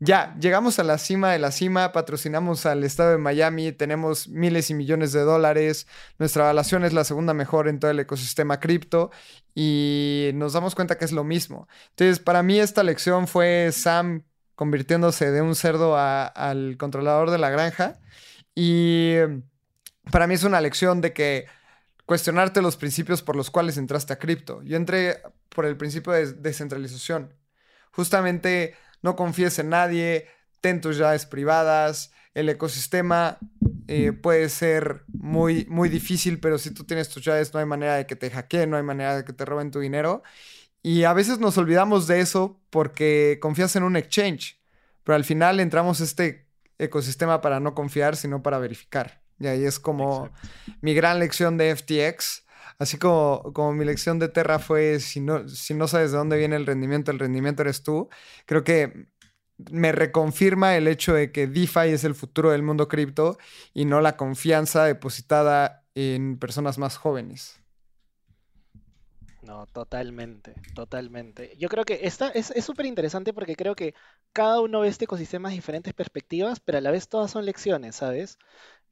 ya, llegamos a la cima de la cima, patrocinamos al estado de Miami, tenemos miles y millones de dólares, nuestra evaluación es la segunda mejor en todo el ecosistema cripto y nos damos cuenta que es lo mismo. Entonces, para mí esta lección fue Sam convirtiéndose de un cerdo al controlador de la granja y para mí es una lección de que cuestionarte los principios por los cuales entraste a cripto. Yo entré por el principio de descentralización. Justamente no confíes en nadie, ten tus llaves privadas, el ecosistema eh, puede ser muy, muy difícil, pero si tú tienes tus llaves no hay manera de que te hackeen, no hay manera de que te roben tu dinero. Y a veces nos olvidamos de eso porque confías en un exchange, pero al final entramos a este ecosistema para no confiar, sino para verificar. Y ahí es como Exacto. mi gran lección de FTX. Así como, como mi lección de Terra fue, si no, si no sabes de dónde viene el rendimiento, el rendimiento eres tú. Creo que me reconfirma el hecho de que DeFi es el futuro del mundo cripto y no la confianza depositada en personas más jóvenes. No, totalmente, totalmente. Yo creo que esta es súper interesante porque creo que cada uno ve este ecosistema de diferentes perspectivas, pero a la vez todas son lecciones, ¿sabes?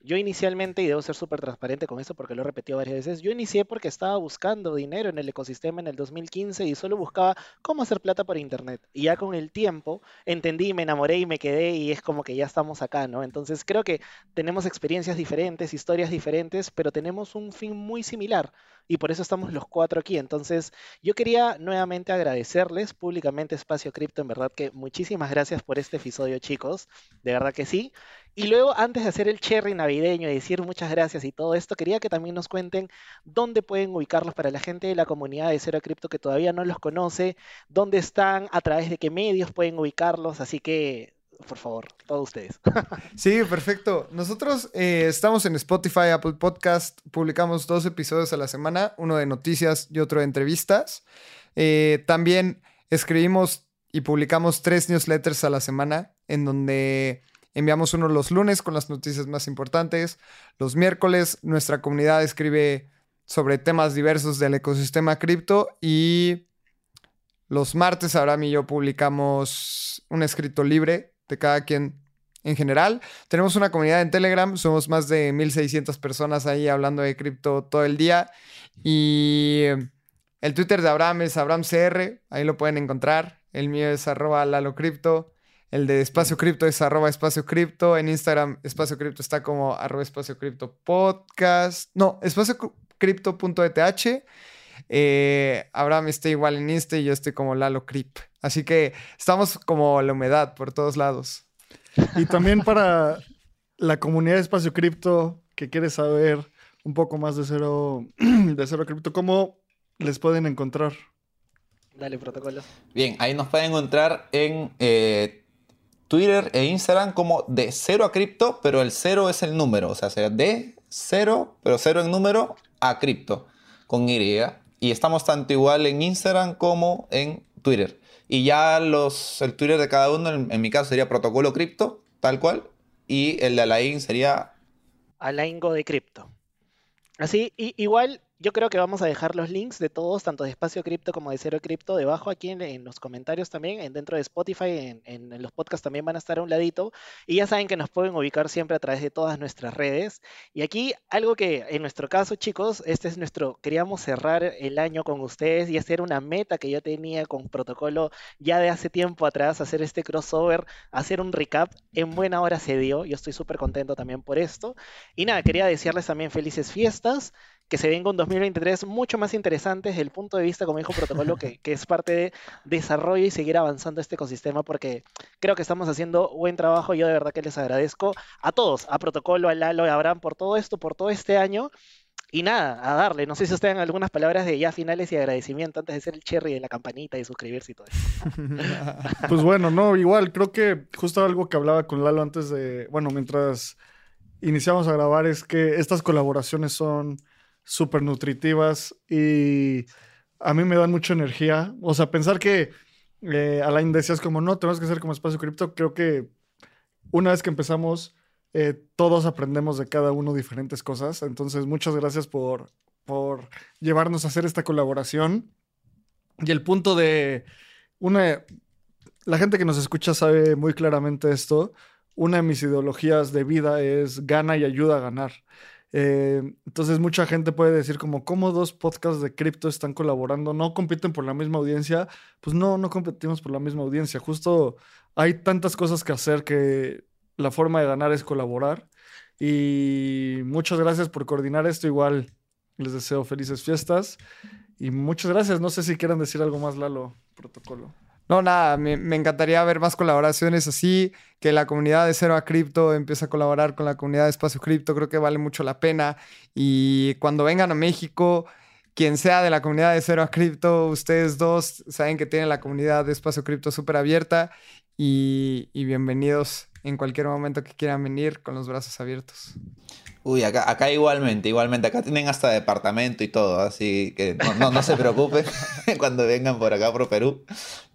Yo inicialmente, y debo ser súper transparente con eso porque lo he repetido varias veces, yo inicié porque estaba buscando dinero en el ecosistema en el 2015 y solo buscaba cómo hacer plata por internet. Y ya con el tiempo entendí, me enamoré y me quedé y es como que ya estamos acá, ¿no? Entonces creo que tenemos experiencias diferentes, historias diferentes, pero tenemos un fin muy similar y por eso estamos los cuatro aquí. Entonces, yo quería nuevamente agradecerles públicamente Espacio Cripto, en verdad que muchísimas gracias por este episodio, chicos, de verdad que sí. Y luego, antes de hacer el cherry navideño y decir muchas gracias y todo esto, quería que también nos cuenten dónde pueden ubicarlos para la gente de la comunidad de Cero Cripto que todavía no los conoce, dónde están, a través de qué medios pueden ubicarlos, así que, por favor, todos ustedes. Sí, perfecto. Nosotros eh, estamos en Spotify, Apple Podcast, publicamos dos episodios a la semana, uno de noticias y otro de entrevistas. Eh, también escribimos y publicamos tres newsletters a la semana, en donde enviamos uno los lunes con las noticias más importantes. Los miércoles nuestra comunidad escribe sobre temas diversos del ecosistema cripto y los martes Abraham y yo publicamos un escrito libre de cada quien en general. Tenemos una comunidad en Telegram, somos más de 1600 personas ahí hablando de cripto todo el día. Y el Twitter de Abraham es AbrahamCR, ahí lo pueden encontrar. El mío es arroba LaloCrypto. El de Espacio Cripto es arroba Espacio Cripto. En Instagram, Espacio Cripto está como arroba Espacio Cripto Podcast. No, espacio cripto.eth. Eh, Abraham está igual en Insta y yo estoy como Lalo Crip. Así que estamos como la humedad por todos lados. Y también para la comunidad de Espacio Cripto que quiere saber un poco más de cero, de cero cripto, ¿cómo les pueden encontrar? Dale, protocolo. Bien, ahí nos pueden encontrar en eh, Twitter e Instagram como de cero a cripto, pero el cero es el número, o sea, será de cero, pero cero en número a cripto, con Y. Y estamos tanto igual en Instagram como en Twitter. Y ya los, el Twitter de cada uno, en, en mi caso sería protocolo cripto, tal cual. Y el de Alain sería Alaingo de cripto. Así, y, igual yo creo que vamos a dejar los links de todos, tanto de Espacio Cripto como de Cero Cripto, debajo aquí en, en los comentarios también, en, dentro de Spotify, en, los podcasts también van a estar a un ladito. Y ya saben que nos pueden ubicar siempre a través de todas nuestras redes. Y aquí algo que en nuestro caso, chicos, este es nuestro, queríamos cerrar el año con ustedes y hacer una meta que yo tenía con protocolo ya de hace tiempo atrás, hacer este crossover, hacer un recap. En buena hora se dio, yo estoy súper contento también por esto. Y nada, quería desearles también felices fiestas, que se venga un 2023 mucho más interesante desde el punto de vista, como dijo Protocolo, que, es parte de desarrollo y seguir avanzando este ecosistema, porque creo que estamos haciendo buen trabajo. Yo de verdad que les agradezco a todos, a Protocolo, a Lalo, a Abraham, por todo esto, por todo este año. Y nada, a darle. No sé si ustedes algunas palabras de ya finales y agradecimiento antes de ser el cherry de la campanita y suscribirse y todo eso. Pues bueno, no, igual, creo que justo algo que hablaba con Lalo antes de, bueno, mientras iniciamos a grabar es que estas colaboraciones son súper nutritivas y a mí me dan mucha energía. O sea, pensar que eh, Alain decías como, no, tenemos que ser como espacio cripto, creo que una vez que empezamos, eh, todos aprendemos de cada uno diferentes cosas. Entonces, muchas gracias por, por llevarnos a hacer esta colaboración. Y el punto de una, la gente que nos escucha sabe muy claramente esto. Una de mis ideologías de vida es gana y ayuda a ganar. Eh, entonces mucha gente puede decir como, ¿cómo dos podcasts de cripto están colaborando? ¿No compiten por la misma audiencia? Pues no, no competimos por la misma audiencia. Justo hay tantas cosas que hacer que la forma de ganar es colaborar. Y muchas gracias por coordinar esto. Igual les deseo felices fiestas. Y muchas gracias. No sé si quieran decir algo más, Lalo, protocolo. No, nada, me, encantaría ver más colaboraciones así, que la comunidad de Cero a Cripto empiece a colaborar con la comunidad de Espacio Cripto, creo que vale mucho la pena. Y cuando vengan a México, quien sea de la comunidad de Cero a Cripto, ustedes dos saben que tienen la comunidad de Espacio Cripto súper abierta y bienvenidos en cualquier momento que quieran venir con los brazos abiertos. Uy, acá, acá igualmente, igualmente, acá tienen hasta departamento y todo, así que no, no, no se preocupen. Cuando vengan por acá, por Perú,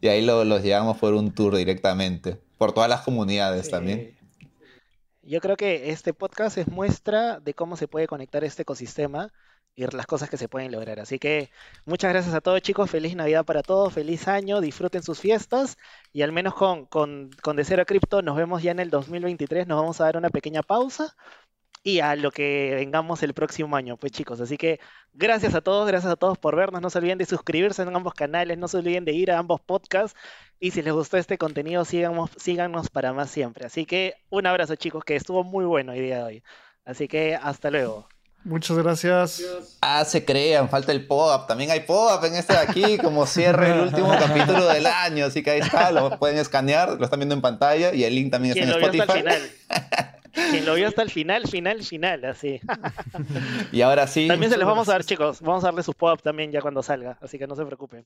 y ahí lo- los llevamos por un tour directamente, por todas las comunidades también. Yo creo que este podcast es muestra de cómo se puede conectar este ecosistema y las cosas que se pueden lograr. Así que muchas gracias a todos chicos, feliz Navidad para todos, feliz año, disfruten sus fiestas y al menos con, con, con De Cero a Cripto nos vemos ya en el 2023, nos vamos a dar una pequeña pausa y a lo que vengamos el próximo año, pues chicos. Así que gracias a todos, gracias a todos por vernos. No se olviden de suscribirse en ambos canales, no se olviden de ir a ambos podcasts. Y si les gustó este contenido, síganos, síganos para más siempre. Así que un abrazo, chicos, que estuvo muy bueno el día de hoy. Así que hasta luego. Muchas gracias. Ah, se crean, falta el pop-up, también hay pop-up en este de aquí, como cierre el último capítulo del año, así que ahí está, lo pueden escanear, lo están viendo en pantalla y el link también está en Spotify. Quien lo vio hasta el final, final, final, así. Y ahora sí, También se los vamos a dar, chicos. Vamos a darle sus pop también ya cuando salga. Así que no se preocupen.